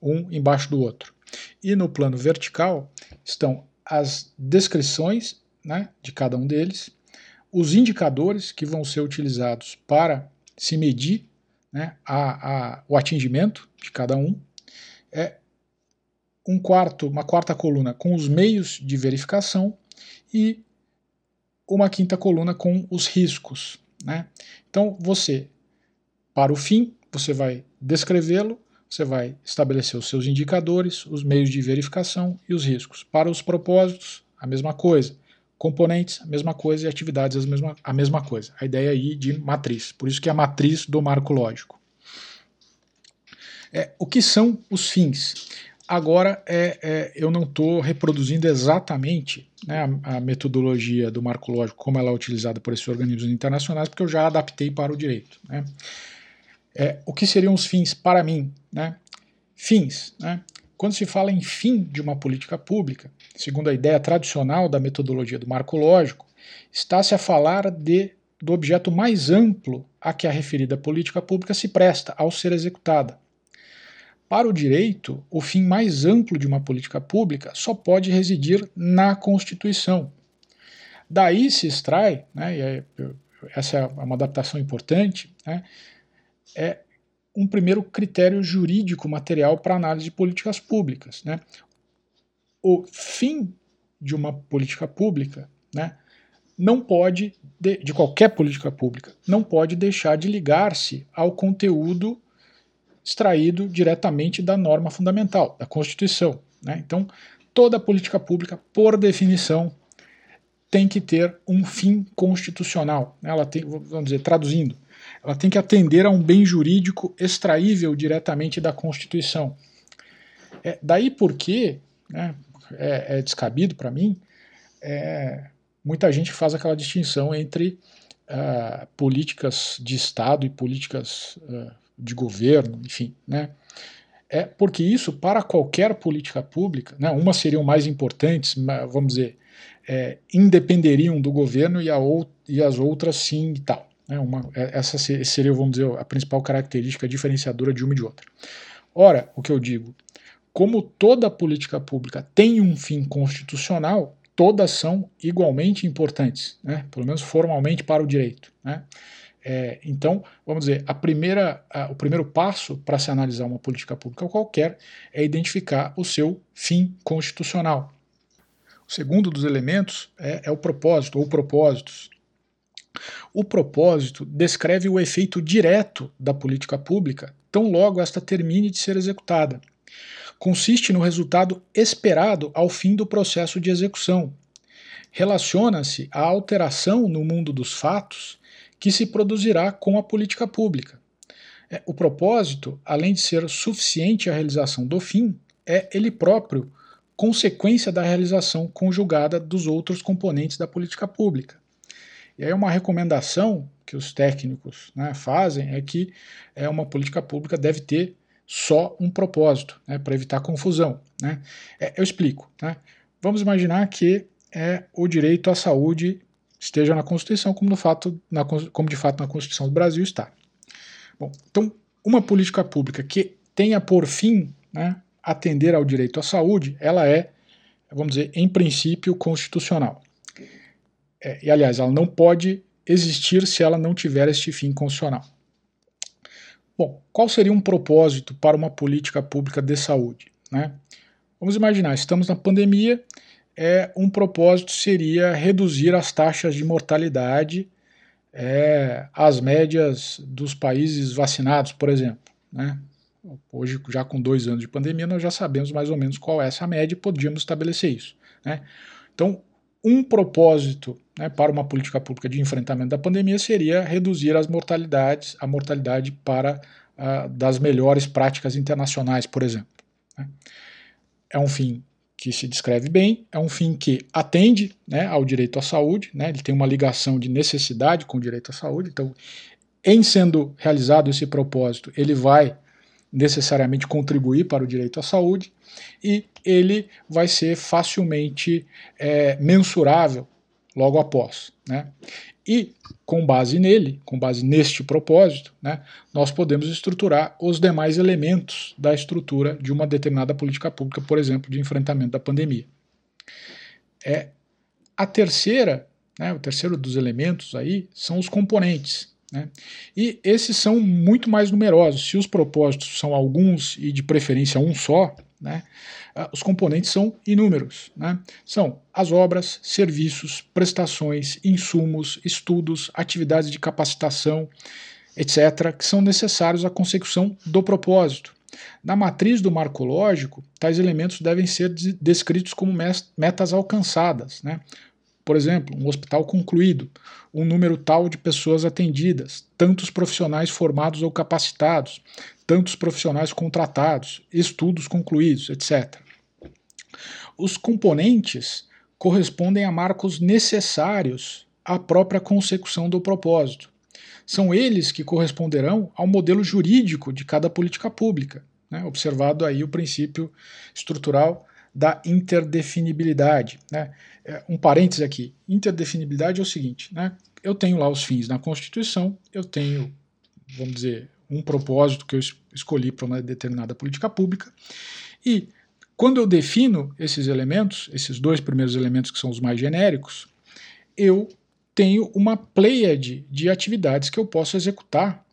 um embaixo do outro. E no plano vertical estão as descrições né, de cada um deles, os indicadores que vão ser utilizados para se medir né, a, a, o atingimento de cada um, é um quarto, uma quarta coluna com os meios de verificação e uma quinta coluna com os riscos. Né? Então você, para o fim, você vai descrevê-lo, você vai estabelecer os seus indicadores, os meios de verificação e os riscos. Para os propósitos, a mesma coisa. Componentes, a mesma coisa, e atividades, a mesma, a mesma coisa. A ideia aí de matriz. Por isso que é a matriz do marco lógico. É, o que são os fins? Agora, é, é eu não estou reproduzindo exatamente né, a, a, metodologia do marco lógico como ela é utilizada por esses organismos internacionais, porque eu já adaptei para o direito. Né? É, o que seriam os fins para mim? Né? Fins. Né? Quando se fala em fim de uma política pública, segundo a ideia tradicional da metodologia do marco lógico, está-se a falar de, do objeto mais amplo a que a referida política pública se presta ao ser executada. Para o direito, o fim mais amplo de uma política pública só pode residir na Constituição. Daí se extrai, né, e é, essa é uma adaptação importante, né, é um primeiro critério jurídico material para análise de políticas públicas. Né? O fim de uma política pública né, não pode, de, de qualquer política pública, não pode deixar de ligar-se ao conteúdo extraído diretamente da norma fundamental, da Constituição. Né? Então, toda política pública, por definição, tem que ter um fim constitucional. Né? Ela tem, vamos dizer, traduzindo, ela tem que atender a um bem jurídico extraível diretamente da Constituição. É, daí porque né, é, é descabido para mim, é, muita gente faz aquela distinção entre uh, políticas de Estado e políticas uh, de governo, enfim, né? É porque isso, para qualquer política pública, né, umas seriam mais importantes, vamos dizer, é, independeriam do governo e, a ou, e as outras sim e tal. Né, uma, é, essa seria, vamos dizer, a principal característica diferenciadora de uma e de outra. Ora, o que eu digo, como toda política pública tem um fim constitucional, todas são igualmente importantes, né, pelo menos formalmente para o direito. Né. É, então, vamos dizer, a primeira, a, o primeiro passo para se analisar uma política pública qualquer é identificar o seu fim constitucional. O segundo dos elementos é, é o propósito ou propósitos. O propósito descreve o efeito direto da política pública, tão logo esta termine de ser executada. Consiste no resultado esperado ao fim do processo de execução. Relaciona-se à alteração no mundo dos fatos que se produzirá com a política pública. É, o propósito, além de ser suficiente à realização do fim, é ele próprio consequência da realização conjugada dos outros componentes da política pública. E aí uma recomendação que os técnicos né, fazem é que é, uma política pública deve ter só um propósito, né, para evitar confusão. Né. É, eu explico. Né. Vamos imaginar que é o direito à saúde esteja na Constituição, como, no fato, na, como de fato na Constituição do Brasil está. Bom, então, uma política pública que tenha por fim né, atender ao direito à saúde, ela é, vamos dizer, em princípio constitucional. É, e, aliás, ela não pode existir se ela não tiver este fim constitucional. Bom, qual seria um propósito para uma política pública de saúde? Né? Vamos imaginar, estamos na pandemia, é, um propósito seria reduzir as taxas de mortalidade é, às médias dos países vacinados, por exemplo. Né? Hoje, já com dois anos de pandemia, nós já sabemos mais ou menos qual é essa média e podíamos estabelecer isso. Né? Então, um propósito né, para uma política pública de enfrentamento da pandemia seria reduzir as mortalidades, a mortalidade para uh, das melhores práticas internacionais, por exemplo. Né? É um fim que se descreve bem, é um fim que atende né, ao direito à saúde, né, ele tem uma ligação de necessidade com o direito à saúde, então, em sendo realizado esse propósito, ele vai necessariamente contribuir para o direito à saúde e ele vai ser facilmente é, mensurável logo após. Né? E com base nele, com base neste propósito, né, nós podemos estruturar os demais elementos da estrutura de uma determinada política pública, por exemplo, de enfrentamento da pandemia. É, a terceira, né, o terceiro dos elementos aí são os componentes. Né? E esses são muito mais numerosos. Se os propósitos são alguns e de preferência um só, né, os componentes são inúmeros. Né? São as obras, serviços, prestações, insumos, estudos, atividades de capacitação, etc., que são necessários à consecução do propósito. Na matriz do marco lógico, tais elementos devem ser descritos como metas alcançadas. Né? Por exemplo, um hospital concluído, um número tal de pessoas atendidas, tantos profissionais formados ou capacitados, tantos profissionais contratados, estudos concluídos, etc. Os componentes correspondem a marcos necessários à própria consecução do propósito. São eles que corresponderão ao modelo jurídico de cada política pública, né, observado aí o princípio estrutural da interdefinibilidade. Né. É, um parênteses aqui: interdefinibilidade é o seguinte, né, eu tenho lá os fins na Constituição, eu tenho, vamos dizer, um propósito que eu escolhi para uma determinada política pública, e quando eu defino esses elementos, esses dois primeiros elementos que são os mais genéricos, eu tenho uma pleiade de atividades que eu posso executar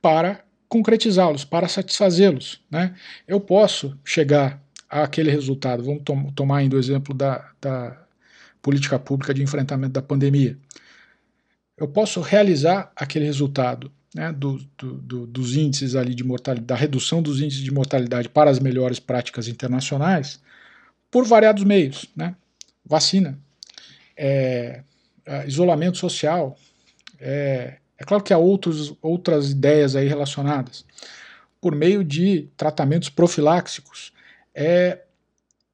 para concretizá-los, para satisfazê-los. Né? Eu posso chegar àquele resultado. Vamos tom tomar ainda o exemplo da, da política pública de enfrentamento da pandemia. Eu posso realizar aquele resultado né, do, do, do, dos índices ali de mortalidade, da redução dos índices de mortalidade para as melhores práticas internacionais por variados meios, né? Vacina, é, é, isolamento social, é, é claro que há outros, outras ideias aí relacionadas, por meio de tratamentos profiláxicos, é,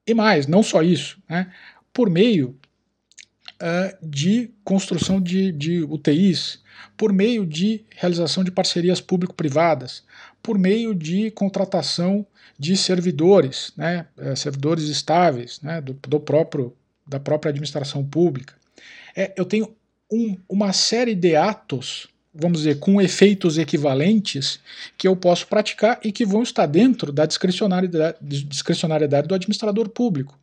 e mais, não só isso, né, por meio uh, de construção de, de UTIs, por meio de realização de parcerias público-privadas, por meio de contratação de servidores, né, eh, servidores estáveis né, do, do, próprio, da própria administração pública. É, eu tenho um, uma série de atos, vamos dizer, com efeitos equivalentes que eu posso praticar e que vão estar dentro da discricionariedade, discricionariedade do administrador público.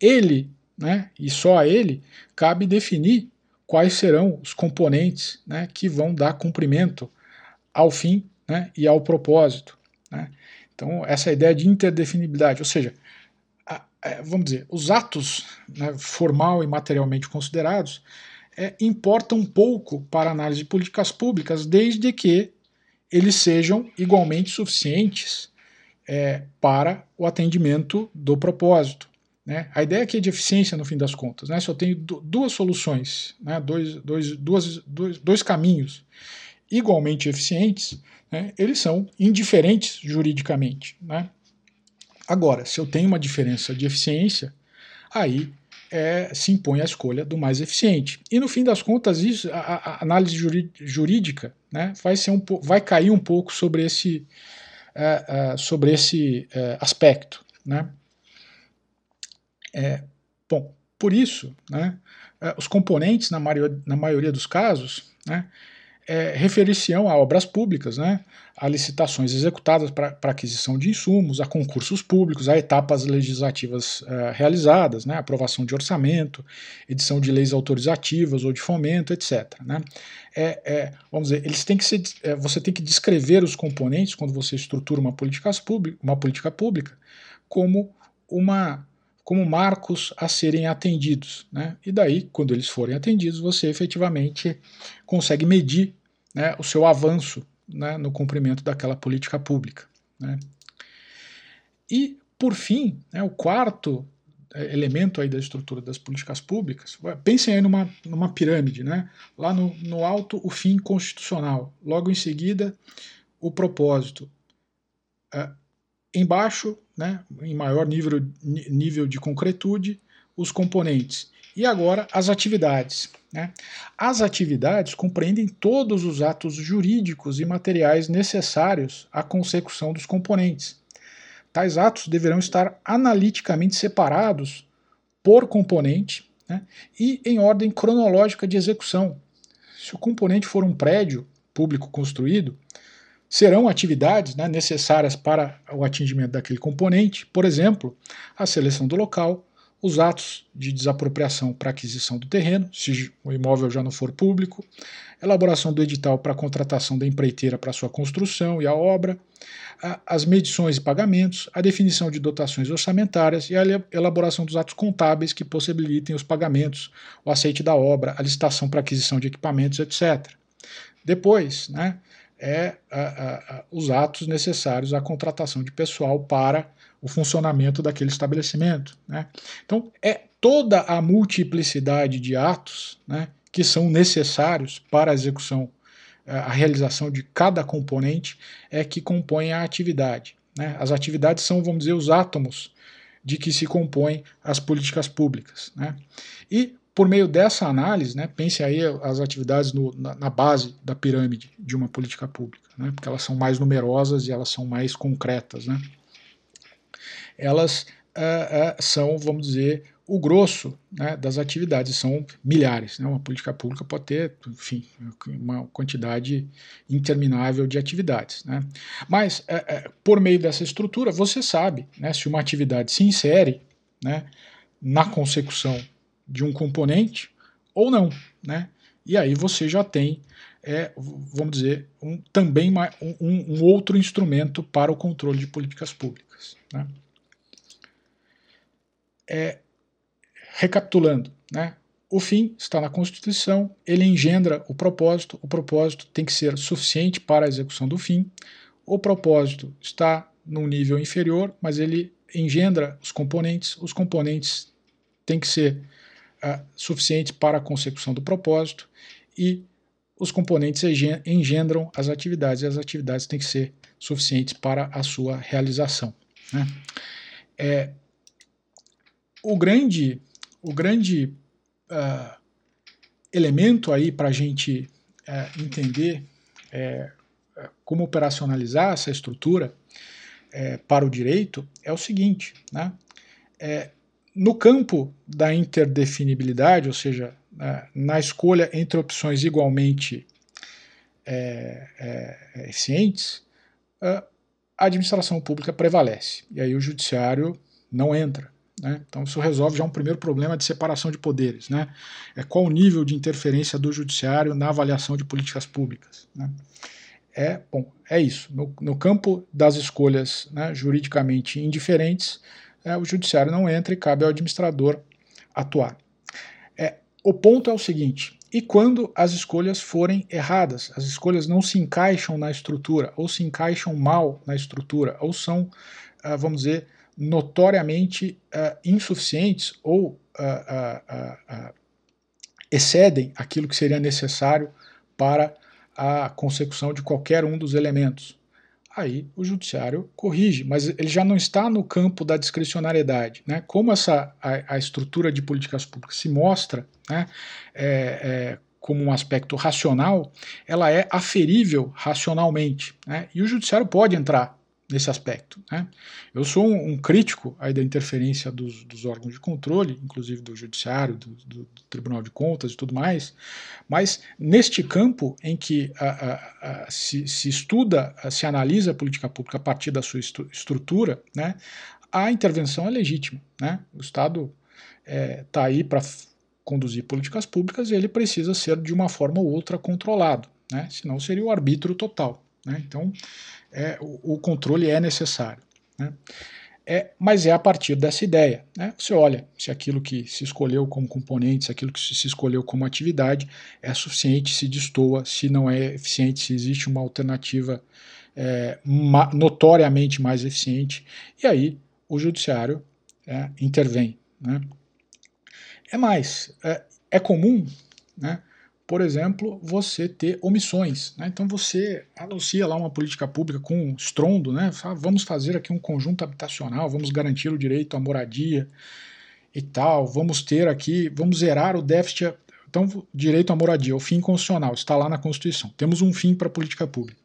Ele né, e só a ele cabe definir quais serão os componentes né, que vão dar cumprimento ao fim né, e ao propósito. Né. Então, essa ideia de interdefinibilidade, ou seja, a, a, vamos dizer, os atos né, formal e materialmente considerados é, importam pouco para a análise de políticas públicas, desde que eles sejam igualmente suficientes é, para o atendimento do propósito. Né? A ideia aqui é de eficiência, no fim das contas. Né? Se eu tenho duas soluções, né? dois, dois, duas, dois, dois caminhos igualmente eficientes, né? eles são indiferentes juridicamente. Né? Agora, se eu tenho uma diferença de eficiência, aí é, se impõe a escolha do mais eficiente. E no fim das contas, isso, a, a análise jurídica né, vai, ser um, vai cair um pouco sobre esse, uh, uh, sobre esse uh, aspecto. Né? É, bom, por isso, né, é, os componentes, na, maior, na maioria dos casos, né, é, referir-se-ão a obras públicas, né, a licitações executadas para aquisição de insumos, a concursos públicos, a etapas legislativas é, realizadas, né, aprovação de orçamento, edição de leis autorizativas ou de fomento, etc. Né. É, é, vamos dizer, eles têm que ser, é, você tem que descrever os componentes quando você estrutura uma política pública, uma política pública como uma como marcos a serem atendidos. Né? E daí, quando eles forem atendidos, você efetivamente consegue medir né, o seu avanço né, no cumprimento daquela política pública. Né? E, por fim, né, o quarto é, elemento aí da estrutura das políticas públicas, pensem aí numa, numa pirâmide, né? lá no, no alto o fim constitucional, logo em seguida o propósito. Embaixo, né, em maior nível, nível de concretude, os componentes. E agora as atividades. Né? As atividades compreendem todos os atos jurídicos e materiais necessários à consecução dos componentes. Tais atos deverão estar analiticamente separados por componente né, e em ordem cronológica de execução. Se o componente for um prédio público construído, serão atividades né, necessárias para o atingimento daquele componente, por exemplo, a seleção do local, os atos de desapropriação para aquisição do terreno, se o imóvel já não for público, elaboração do edital para a contratação da empreiteira para sua construção e a obra, as medições e pagamentos, a definição de dotações orçamentárias e a elaboração dos atos contábeis que possibilitem os pagamentos, o aceite da obra, a licitação para aquisição de equipamentos, etc. Depois, né, é a, a, a, os atos necessários à contratação de pessoal para o funcionamento daquele estabelecimento. Né? Então, é toda a multiplicidade de atos né, que são necessários para a execução, a realização de cada componente é que compõe a atividade. Né? As atividades são, vamos dizer, os átomos de que se compõem as políticas públicas. Né? E por meio dessa análise, né, pense aí as atividades no, na, na, base da pirâmide de uma política pública, né, porque elas são mais numerosas e elas são mais concretas. Né. Elas uh, uh, são, vamos dizer, o grosso né, das atividades, são milhares. Né, uma política pública pode ter, enfim, uma quantidade interminável de atividades. Né. Mas, uh, por meio dessa estrutura, você sabe né, se uma atividade se insere né, na consecução de um componente ou não, né? E aí você já tem, é, vamos dizer, um, também um, um, outro instrumento para o controle de políticas públicas. Né? É, recapitulando, né? O fim está na Constituição, ele engendra o propósito, o propósito tem que ser suficiente para a execução do fim, o propósito está num nível inferior, mas ele engendra os componentes, os componentes têm que ser suficientes para a consecução do propósito e os componentes engendram as atividades e as atividades têm que ser suficientes para a sua realização. Né? É, o grande, o grande uh, elemento aí para a gente uh, entender é, como operacionalizar essa estrutura é, para o direito é o seguinte, né? É, no campo da interdefinibilidade, ou seja, na escolha entre opções igualmente é, é, eficientes, a administração pública prevalece. E aí o judiciário não entra. Né? Então isso resolve já um primeiro problema de separação de poderes. Né? É qual o nível de interferência do judiciário na avaliação de políticas públicas. Né? É, bom, é isso. No, no campo das escolhas né, juridicamente indiferentes, é, o judiciário não entra e cabe ao administrador atuar. É, o ponto é o seguinte: e quando as escolhas forem erradas, as escolhas não se encaixam na estrutura, ou se encaixam mal na estrutura, ou são, uh, vamos dizer, notoriamente uh, insuficientes ou uh, excedem aquilo que seria necessário para a consecução de qualquer um dos elementos aí o judiciário corrige, mas ele já não está no campo da discricionariedade. Né? Como essa, a, a estrutura de políticas públicas se mostra né, é, é, como um aspecto racional, ela é aferível racionalmente. Né? E o judiciário pode entrar nesse aspecto. Né? Eu sou um, um, crítico aí da interferência dos, dos, órgãos de controle, inclusive do Judiciário, do, do, do, Tribunal de Contas e tudo mais, mas neste campo em que a, a, a, se, se, estuda, se analisa a política pública a partir da sua estrutura, né, a intervenção é legítima. Né? O Estado está é, tá aí para conduzir políticas públicas e ele precisa ser de uma forma ou outra controlado, né? senão seria o arbítrio total. Né? Então, é, o, o, controle é necessário. Né? É, mas é a partir dessa ideia. Né? Você olha se aquilo que se escolheu como componente, se aquilo que se escolheu como atividade é suficiente, se destoa, se não é eficiente, se existe uma alternativa é, ma notoriamente mais eficiente, e aí o judiciário é, intervém. Né? É mais, é, é comum né, por exemplo, você ter omissões. Né? Então você anuncia lá uma política pública com estrondo, né? Vamos fazer aqui um conjunto habitacional, vamos garantir o direito à moradia e tal, vamos ter aqui, vamos zerar o déficit. Então, direito à moradia, o fim constitucional, está lá na Constituição. Temos um fim para a política pública.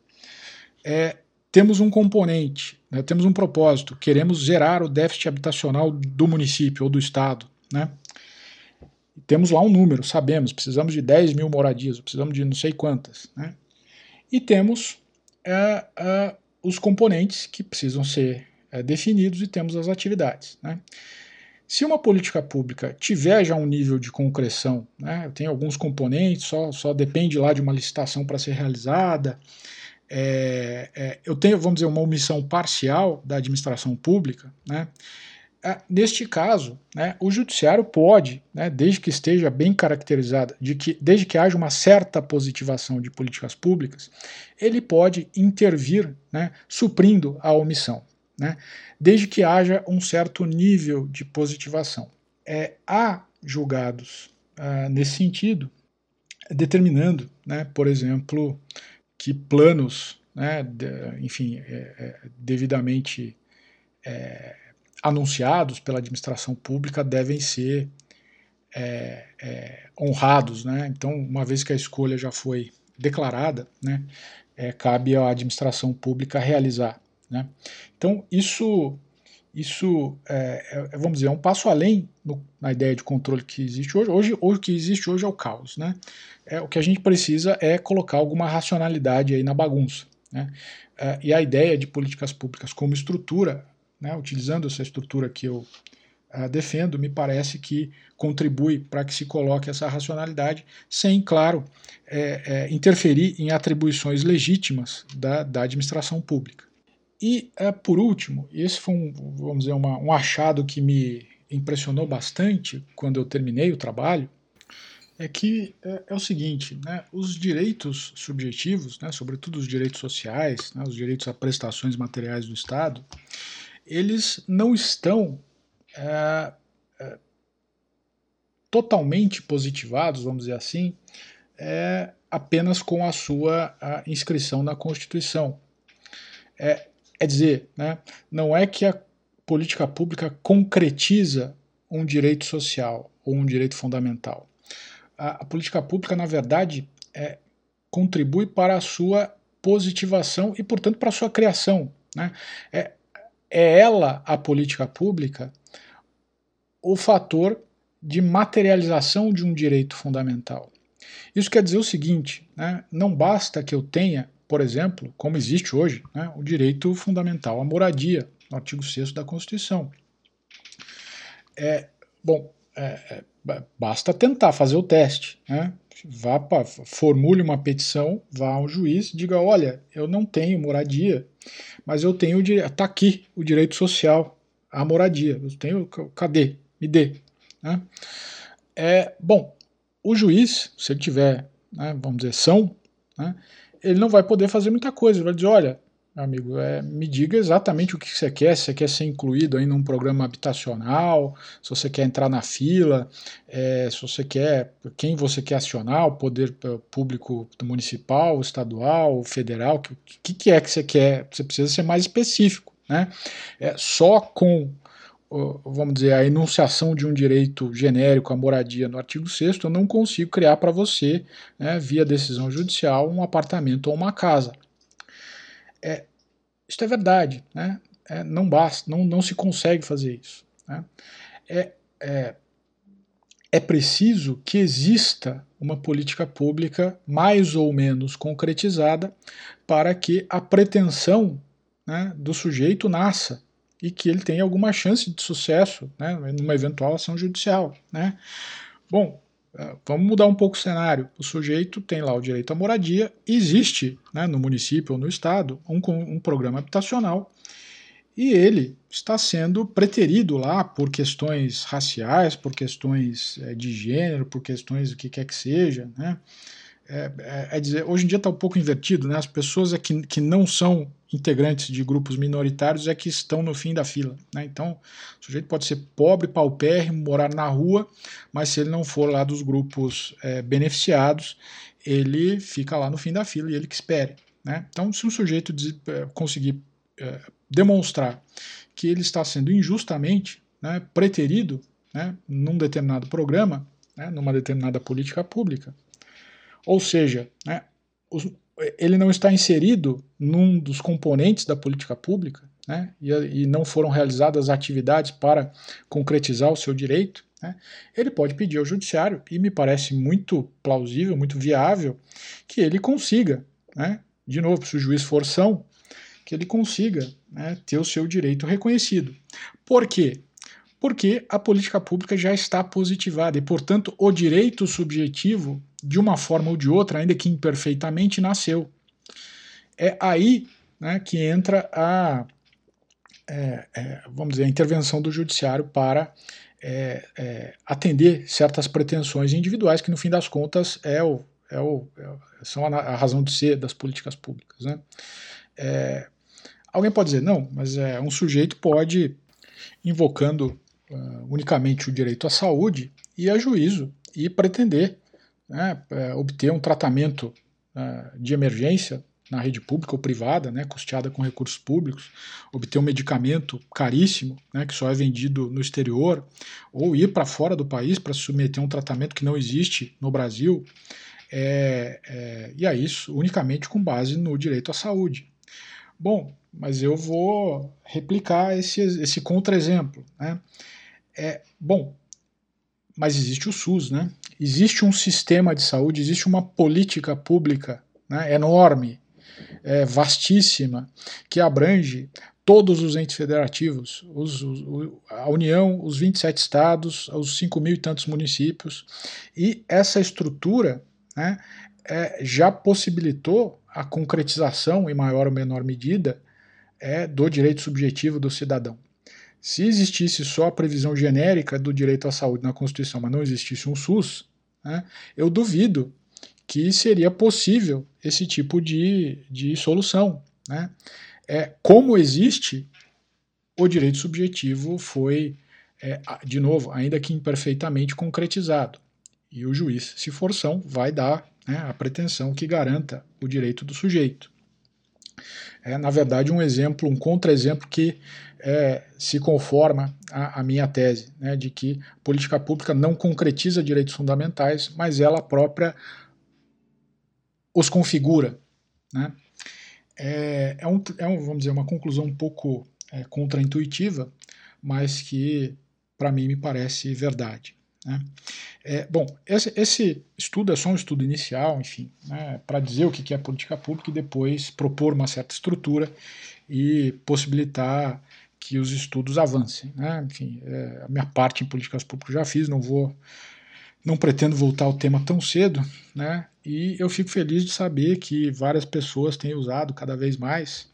É, temos um componente, né? temos um propósito, queremos zerar o déficit habitacional do município ou do Estado. Né? Temos lá um número, sabemos, precisamos de 10 mil moradias, precisamos de não sei quantas. Né? E temos é, é, os componentes que precisam ser é, definidos e temos as atividades. Né? Se uma política pública tiver já um nível de concreção, né, tem alguns componentes, só, só depende lá de uma licitação para ser realizada, é, é, eu tenho, vamos dizer, uma omissão parcial da administração pública, né, neste caso, né, o judiciário pode, né, desde que esteja bem caracterizado, de que, desde que haja uma certa positivação de políticas públicas, ele pode intervir, né, suprindo a omissão, né, desde que haja um certo nível de positivação. É, há julgados ah, nesse sentido, determinando, né, por exemplo, que planos, né, de, enfim, é, é, devidamente é, anunciados pela administração pública devem ser é, é, honrados, né? Então, uma vez que a escolha já foi declarada, né, é, cabe à administração pública realizar, né? Então, isso, isso é, é, vamos dizer, é um passo além no, na ideia de controle que existe hoje. Hoje, o que existe hoje é o caos, né? É, o que a gente precisa é colocar alguma racionalidade aí na bagunça, né? É, e a ideia de políticas públicas como estrutura né, utilizando essa estrutura que eu uh, defendo, me parece que contribui para que se coloque essa racionalidade, sem, claro, é, é, interferir em atribuições legítimas da, da administração pública. E, uh, por último, esse foi um, vamos dizer, uma, um achado que me impressionou bastante quando eu terminei o trabalho, é que é, é, o seguinte, né, os direitos subjetivos, né, sobretudo os direitos sociais, né, os direitos a prestações materiais do Estado, eles não estão é, é, totalmente positivados, vamos dizer assim, é, apenas com a sua a inscrição na Constituição. É, é dizer, né, não é que a política pública concretiza um direito social ou um direito fundamental. A, a política pública, na verdade, é, contribui para a sua positivação e, portanto, para a sua criação. Né? É, é ela, a política pública, o fator de materialização de um direito fundamental. Isso quer dizer o seguinte: né, não basta que eu tenha, por exemplo, como existe hoje, né, o direito fundamental à moradia, no artigo 6 da Constituição. É, bom, é, é, basta tentar fazer o teste. Né? Vá pra, formule uma petição, vá ao juiz, diga: olha, eu não tenho moradia, mas eu tenho. Está aqui o direito social à moradia. Eu tenho. Cadê? Me dê. Né? É, bom, o juiz, se ele tiver, né, vamos dizer, são, né, ele não vai poder fazer muita coisa. Ele vai dizer: olha, amigo, é, me diga exatamente o que você quer, se você quer ser incluído aí num programa habitacional, se você quer entrar na fila, é, se você quer, quem você quer acionar, o poder público municipal, estadual, federal, o que, que é que você quer, você precisa ser mais específico, né? É, só com vamos dizer, a enunciação de um direito genérico à moradia no artigo 6 eu não consigo criar para você, né, via decisão judicial, um apartamento ou uma casa. É, isso é verdade, né? É, não basta, não, não se consegue fazer isso. Né? É, é, é preciso que exista uma política pública mais ou menos concretizada para que a pretensão né, do sujeito nasça e que ele tenha alguma chance de sucesso né, numa eventual ação judicial. Né? Bom, vamos mudar um pouco o cenário. O sujeito tem lá o direito à moradia, existe né, no município ou no estado um, um programa habitacional e ele está sendo preterido lá por questões raciais, por questões é, de gênero, por questões do que quer que seja, né? É, é, é dizer, hoje em dia está um pouco invertido, né? As pessoas é que, que não são integrantes de grupos minoritários é que estão no fim da fila, né? Então, o sujeito pode ser pobre, paupérrimo, morar na rua, mas se ele não for lá dos grupos é, beneficiados, ele fica lá no fim da fila e ele que espere, né? Então, se um sujeito é, conseguir é, demonstrar que ele está sendo injustamente né, preterido né, num determinado programa, né, numa determinada política pública, ou seja, né, os, ele não está inserido num dos componentes da política pública né, e, e, não foram realizadas atividades para concretizar o seu direito, né, ele pode pedir ao judiciário, e me parece muito plausível, muito viável, que ele consiga, né, de novo, se o juiz for que ele consiga né, ter o seu direito reconhecido. Por quê? Porque a política pública já está positivada e, portanto, o direito subjetivo, de uma forma ou de outra, ainda que imperfeitamente, nasceu. É aí né, que entra a, é, é, vamos dizer, a intervenção do judiciário para é, é atender certas pretensões individuais, que no fim das contas é o, é o, é são a, razão de ser das políticas públicas. Né? É, Alguém pode dizer, não, mas é, um sujeito pode, invocando uh, unicamente o direito à saúde, ir a juízo e pretender né, é, obter um tratamento uh, de emergência na rede pública ou privada, né, custeada com recursos públicos, obter um medicamento caríssimo, né, que só é vendido no exterior, ou ir para fora do país para se submeter a um tratamento que não existe no Brasil, é, é, e a isso unicamente com base no direito à saúde. Bom, mas eu vou replicar esse, esse contra-exemplo. Né? É, bom, mas existe o SUS, né? Existe um sistema de saúde, existe uma política pública né, enorme, é, vastíssima, que abrange todos os entes federativos, os, os, a União, os 27 estados, os 5 mil e tantos municípios, e essa estrutura né, é, já possibilitou a concretização, em maior ou menor medida, é do direito subjetivo do cidadão. Se existisse só a previsão genérica do direito à saúde na Constituição, mas não existisse um SUS, né, eu duvido que seria possível esse tipo de, de solução. Né? É, como existe, o direito subjetivo foi, é, de novo, ainda que imperfeitamente concretizado. E o juiz, se for são, vai dar né, a pretensão que garanta o direito do sujeito é, na verdade, um exemplo, um contra-exemplo que é, se conforma à, à minha tese, né, de que política pública não concretiza direitos fundamentais, mas ela própria os configura. Né? É, é, um, é um, vamos dizer, uma conclusão um pouco é, contraintuitiva, mas que, para mim, me parece verdade. Né? É, bom, esse, esse, estudo é só um estudo inicial, enfim, né, para dizer o que é política pública e depois propor uma certa estrutura e possibilitar que os estudos avancem. Né? Enfim, é, a minha parte em políticas públicas já fiz, não vou, não pretendo voltar ao tema tão cedo, né? E eu fico feliz de saber que várias pessoas têm usado cada vez mais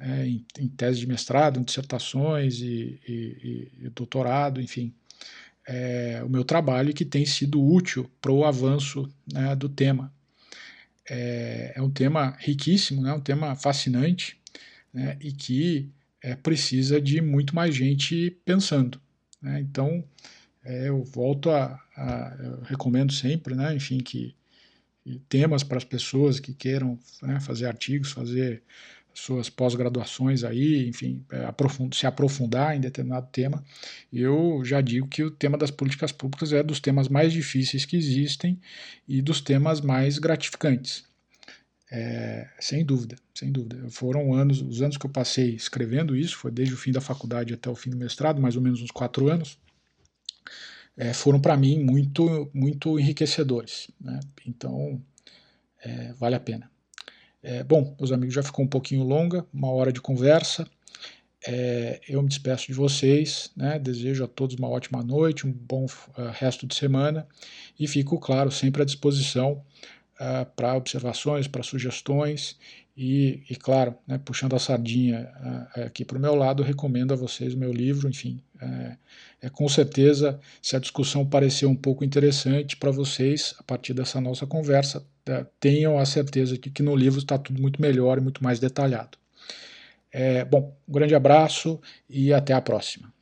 é, em, em tese de mestrado, em dissertações e, e, e doutorado, enfim, é, o meu trabalho que tem sido útil para o avanço né, do tema. É, é, um tema riquíssimo, né, um tema fascinante né, e que é, precisa de muito mais gente pensando. Né, então, é, eu volto a, a eu recomendo sempre, né, enfim, que temas para as pessoas que queiram né, fazer artigos, fazer suas pós-graduações aí, enfim, é, se aprofundar em determinado tema, eu já digo que o tema das políticas públicas é dos temas mais difíceis que existem e dos temas mais gratificantes. É, sem dúvida, sem dúvida. Foram anos, os anos que eu passei escrevendo isso, foi desde o fim da faculdade até o fim do mestrado, mais ou menos uns quatro anos, é, foram para mim muito, muito enriquecedores. Né? Então, é, vale a pena. É, bom, meus amigos, já ficou um pouquinho longa, uma hora de conversa. É, eu me despeço de vocês, né? desejo a todos uma ótima noite, um bom uh, resto de semana e fico, claro, sempre à disposição uh, para observações, para sugestões e, e claro, né, puxando a sardinha uh, aqui para o meu lado, recomendo a vocês o meu livro, enfim, é, com certeza, se a discussão parecer um pouco interessante para vocês, a partir dessa nossa conversa, tenham a certeza de que no livro está tudo muito melhor e muito mais detalhado. É, bom, um grande abraço e até a próxima.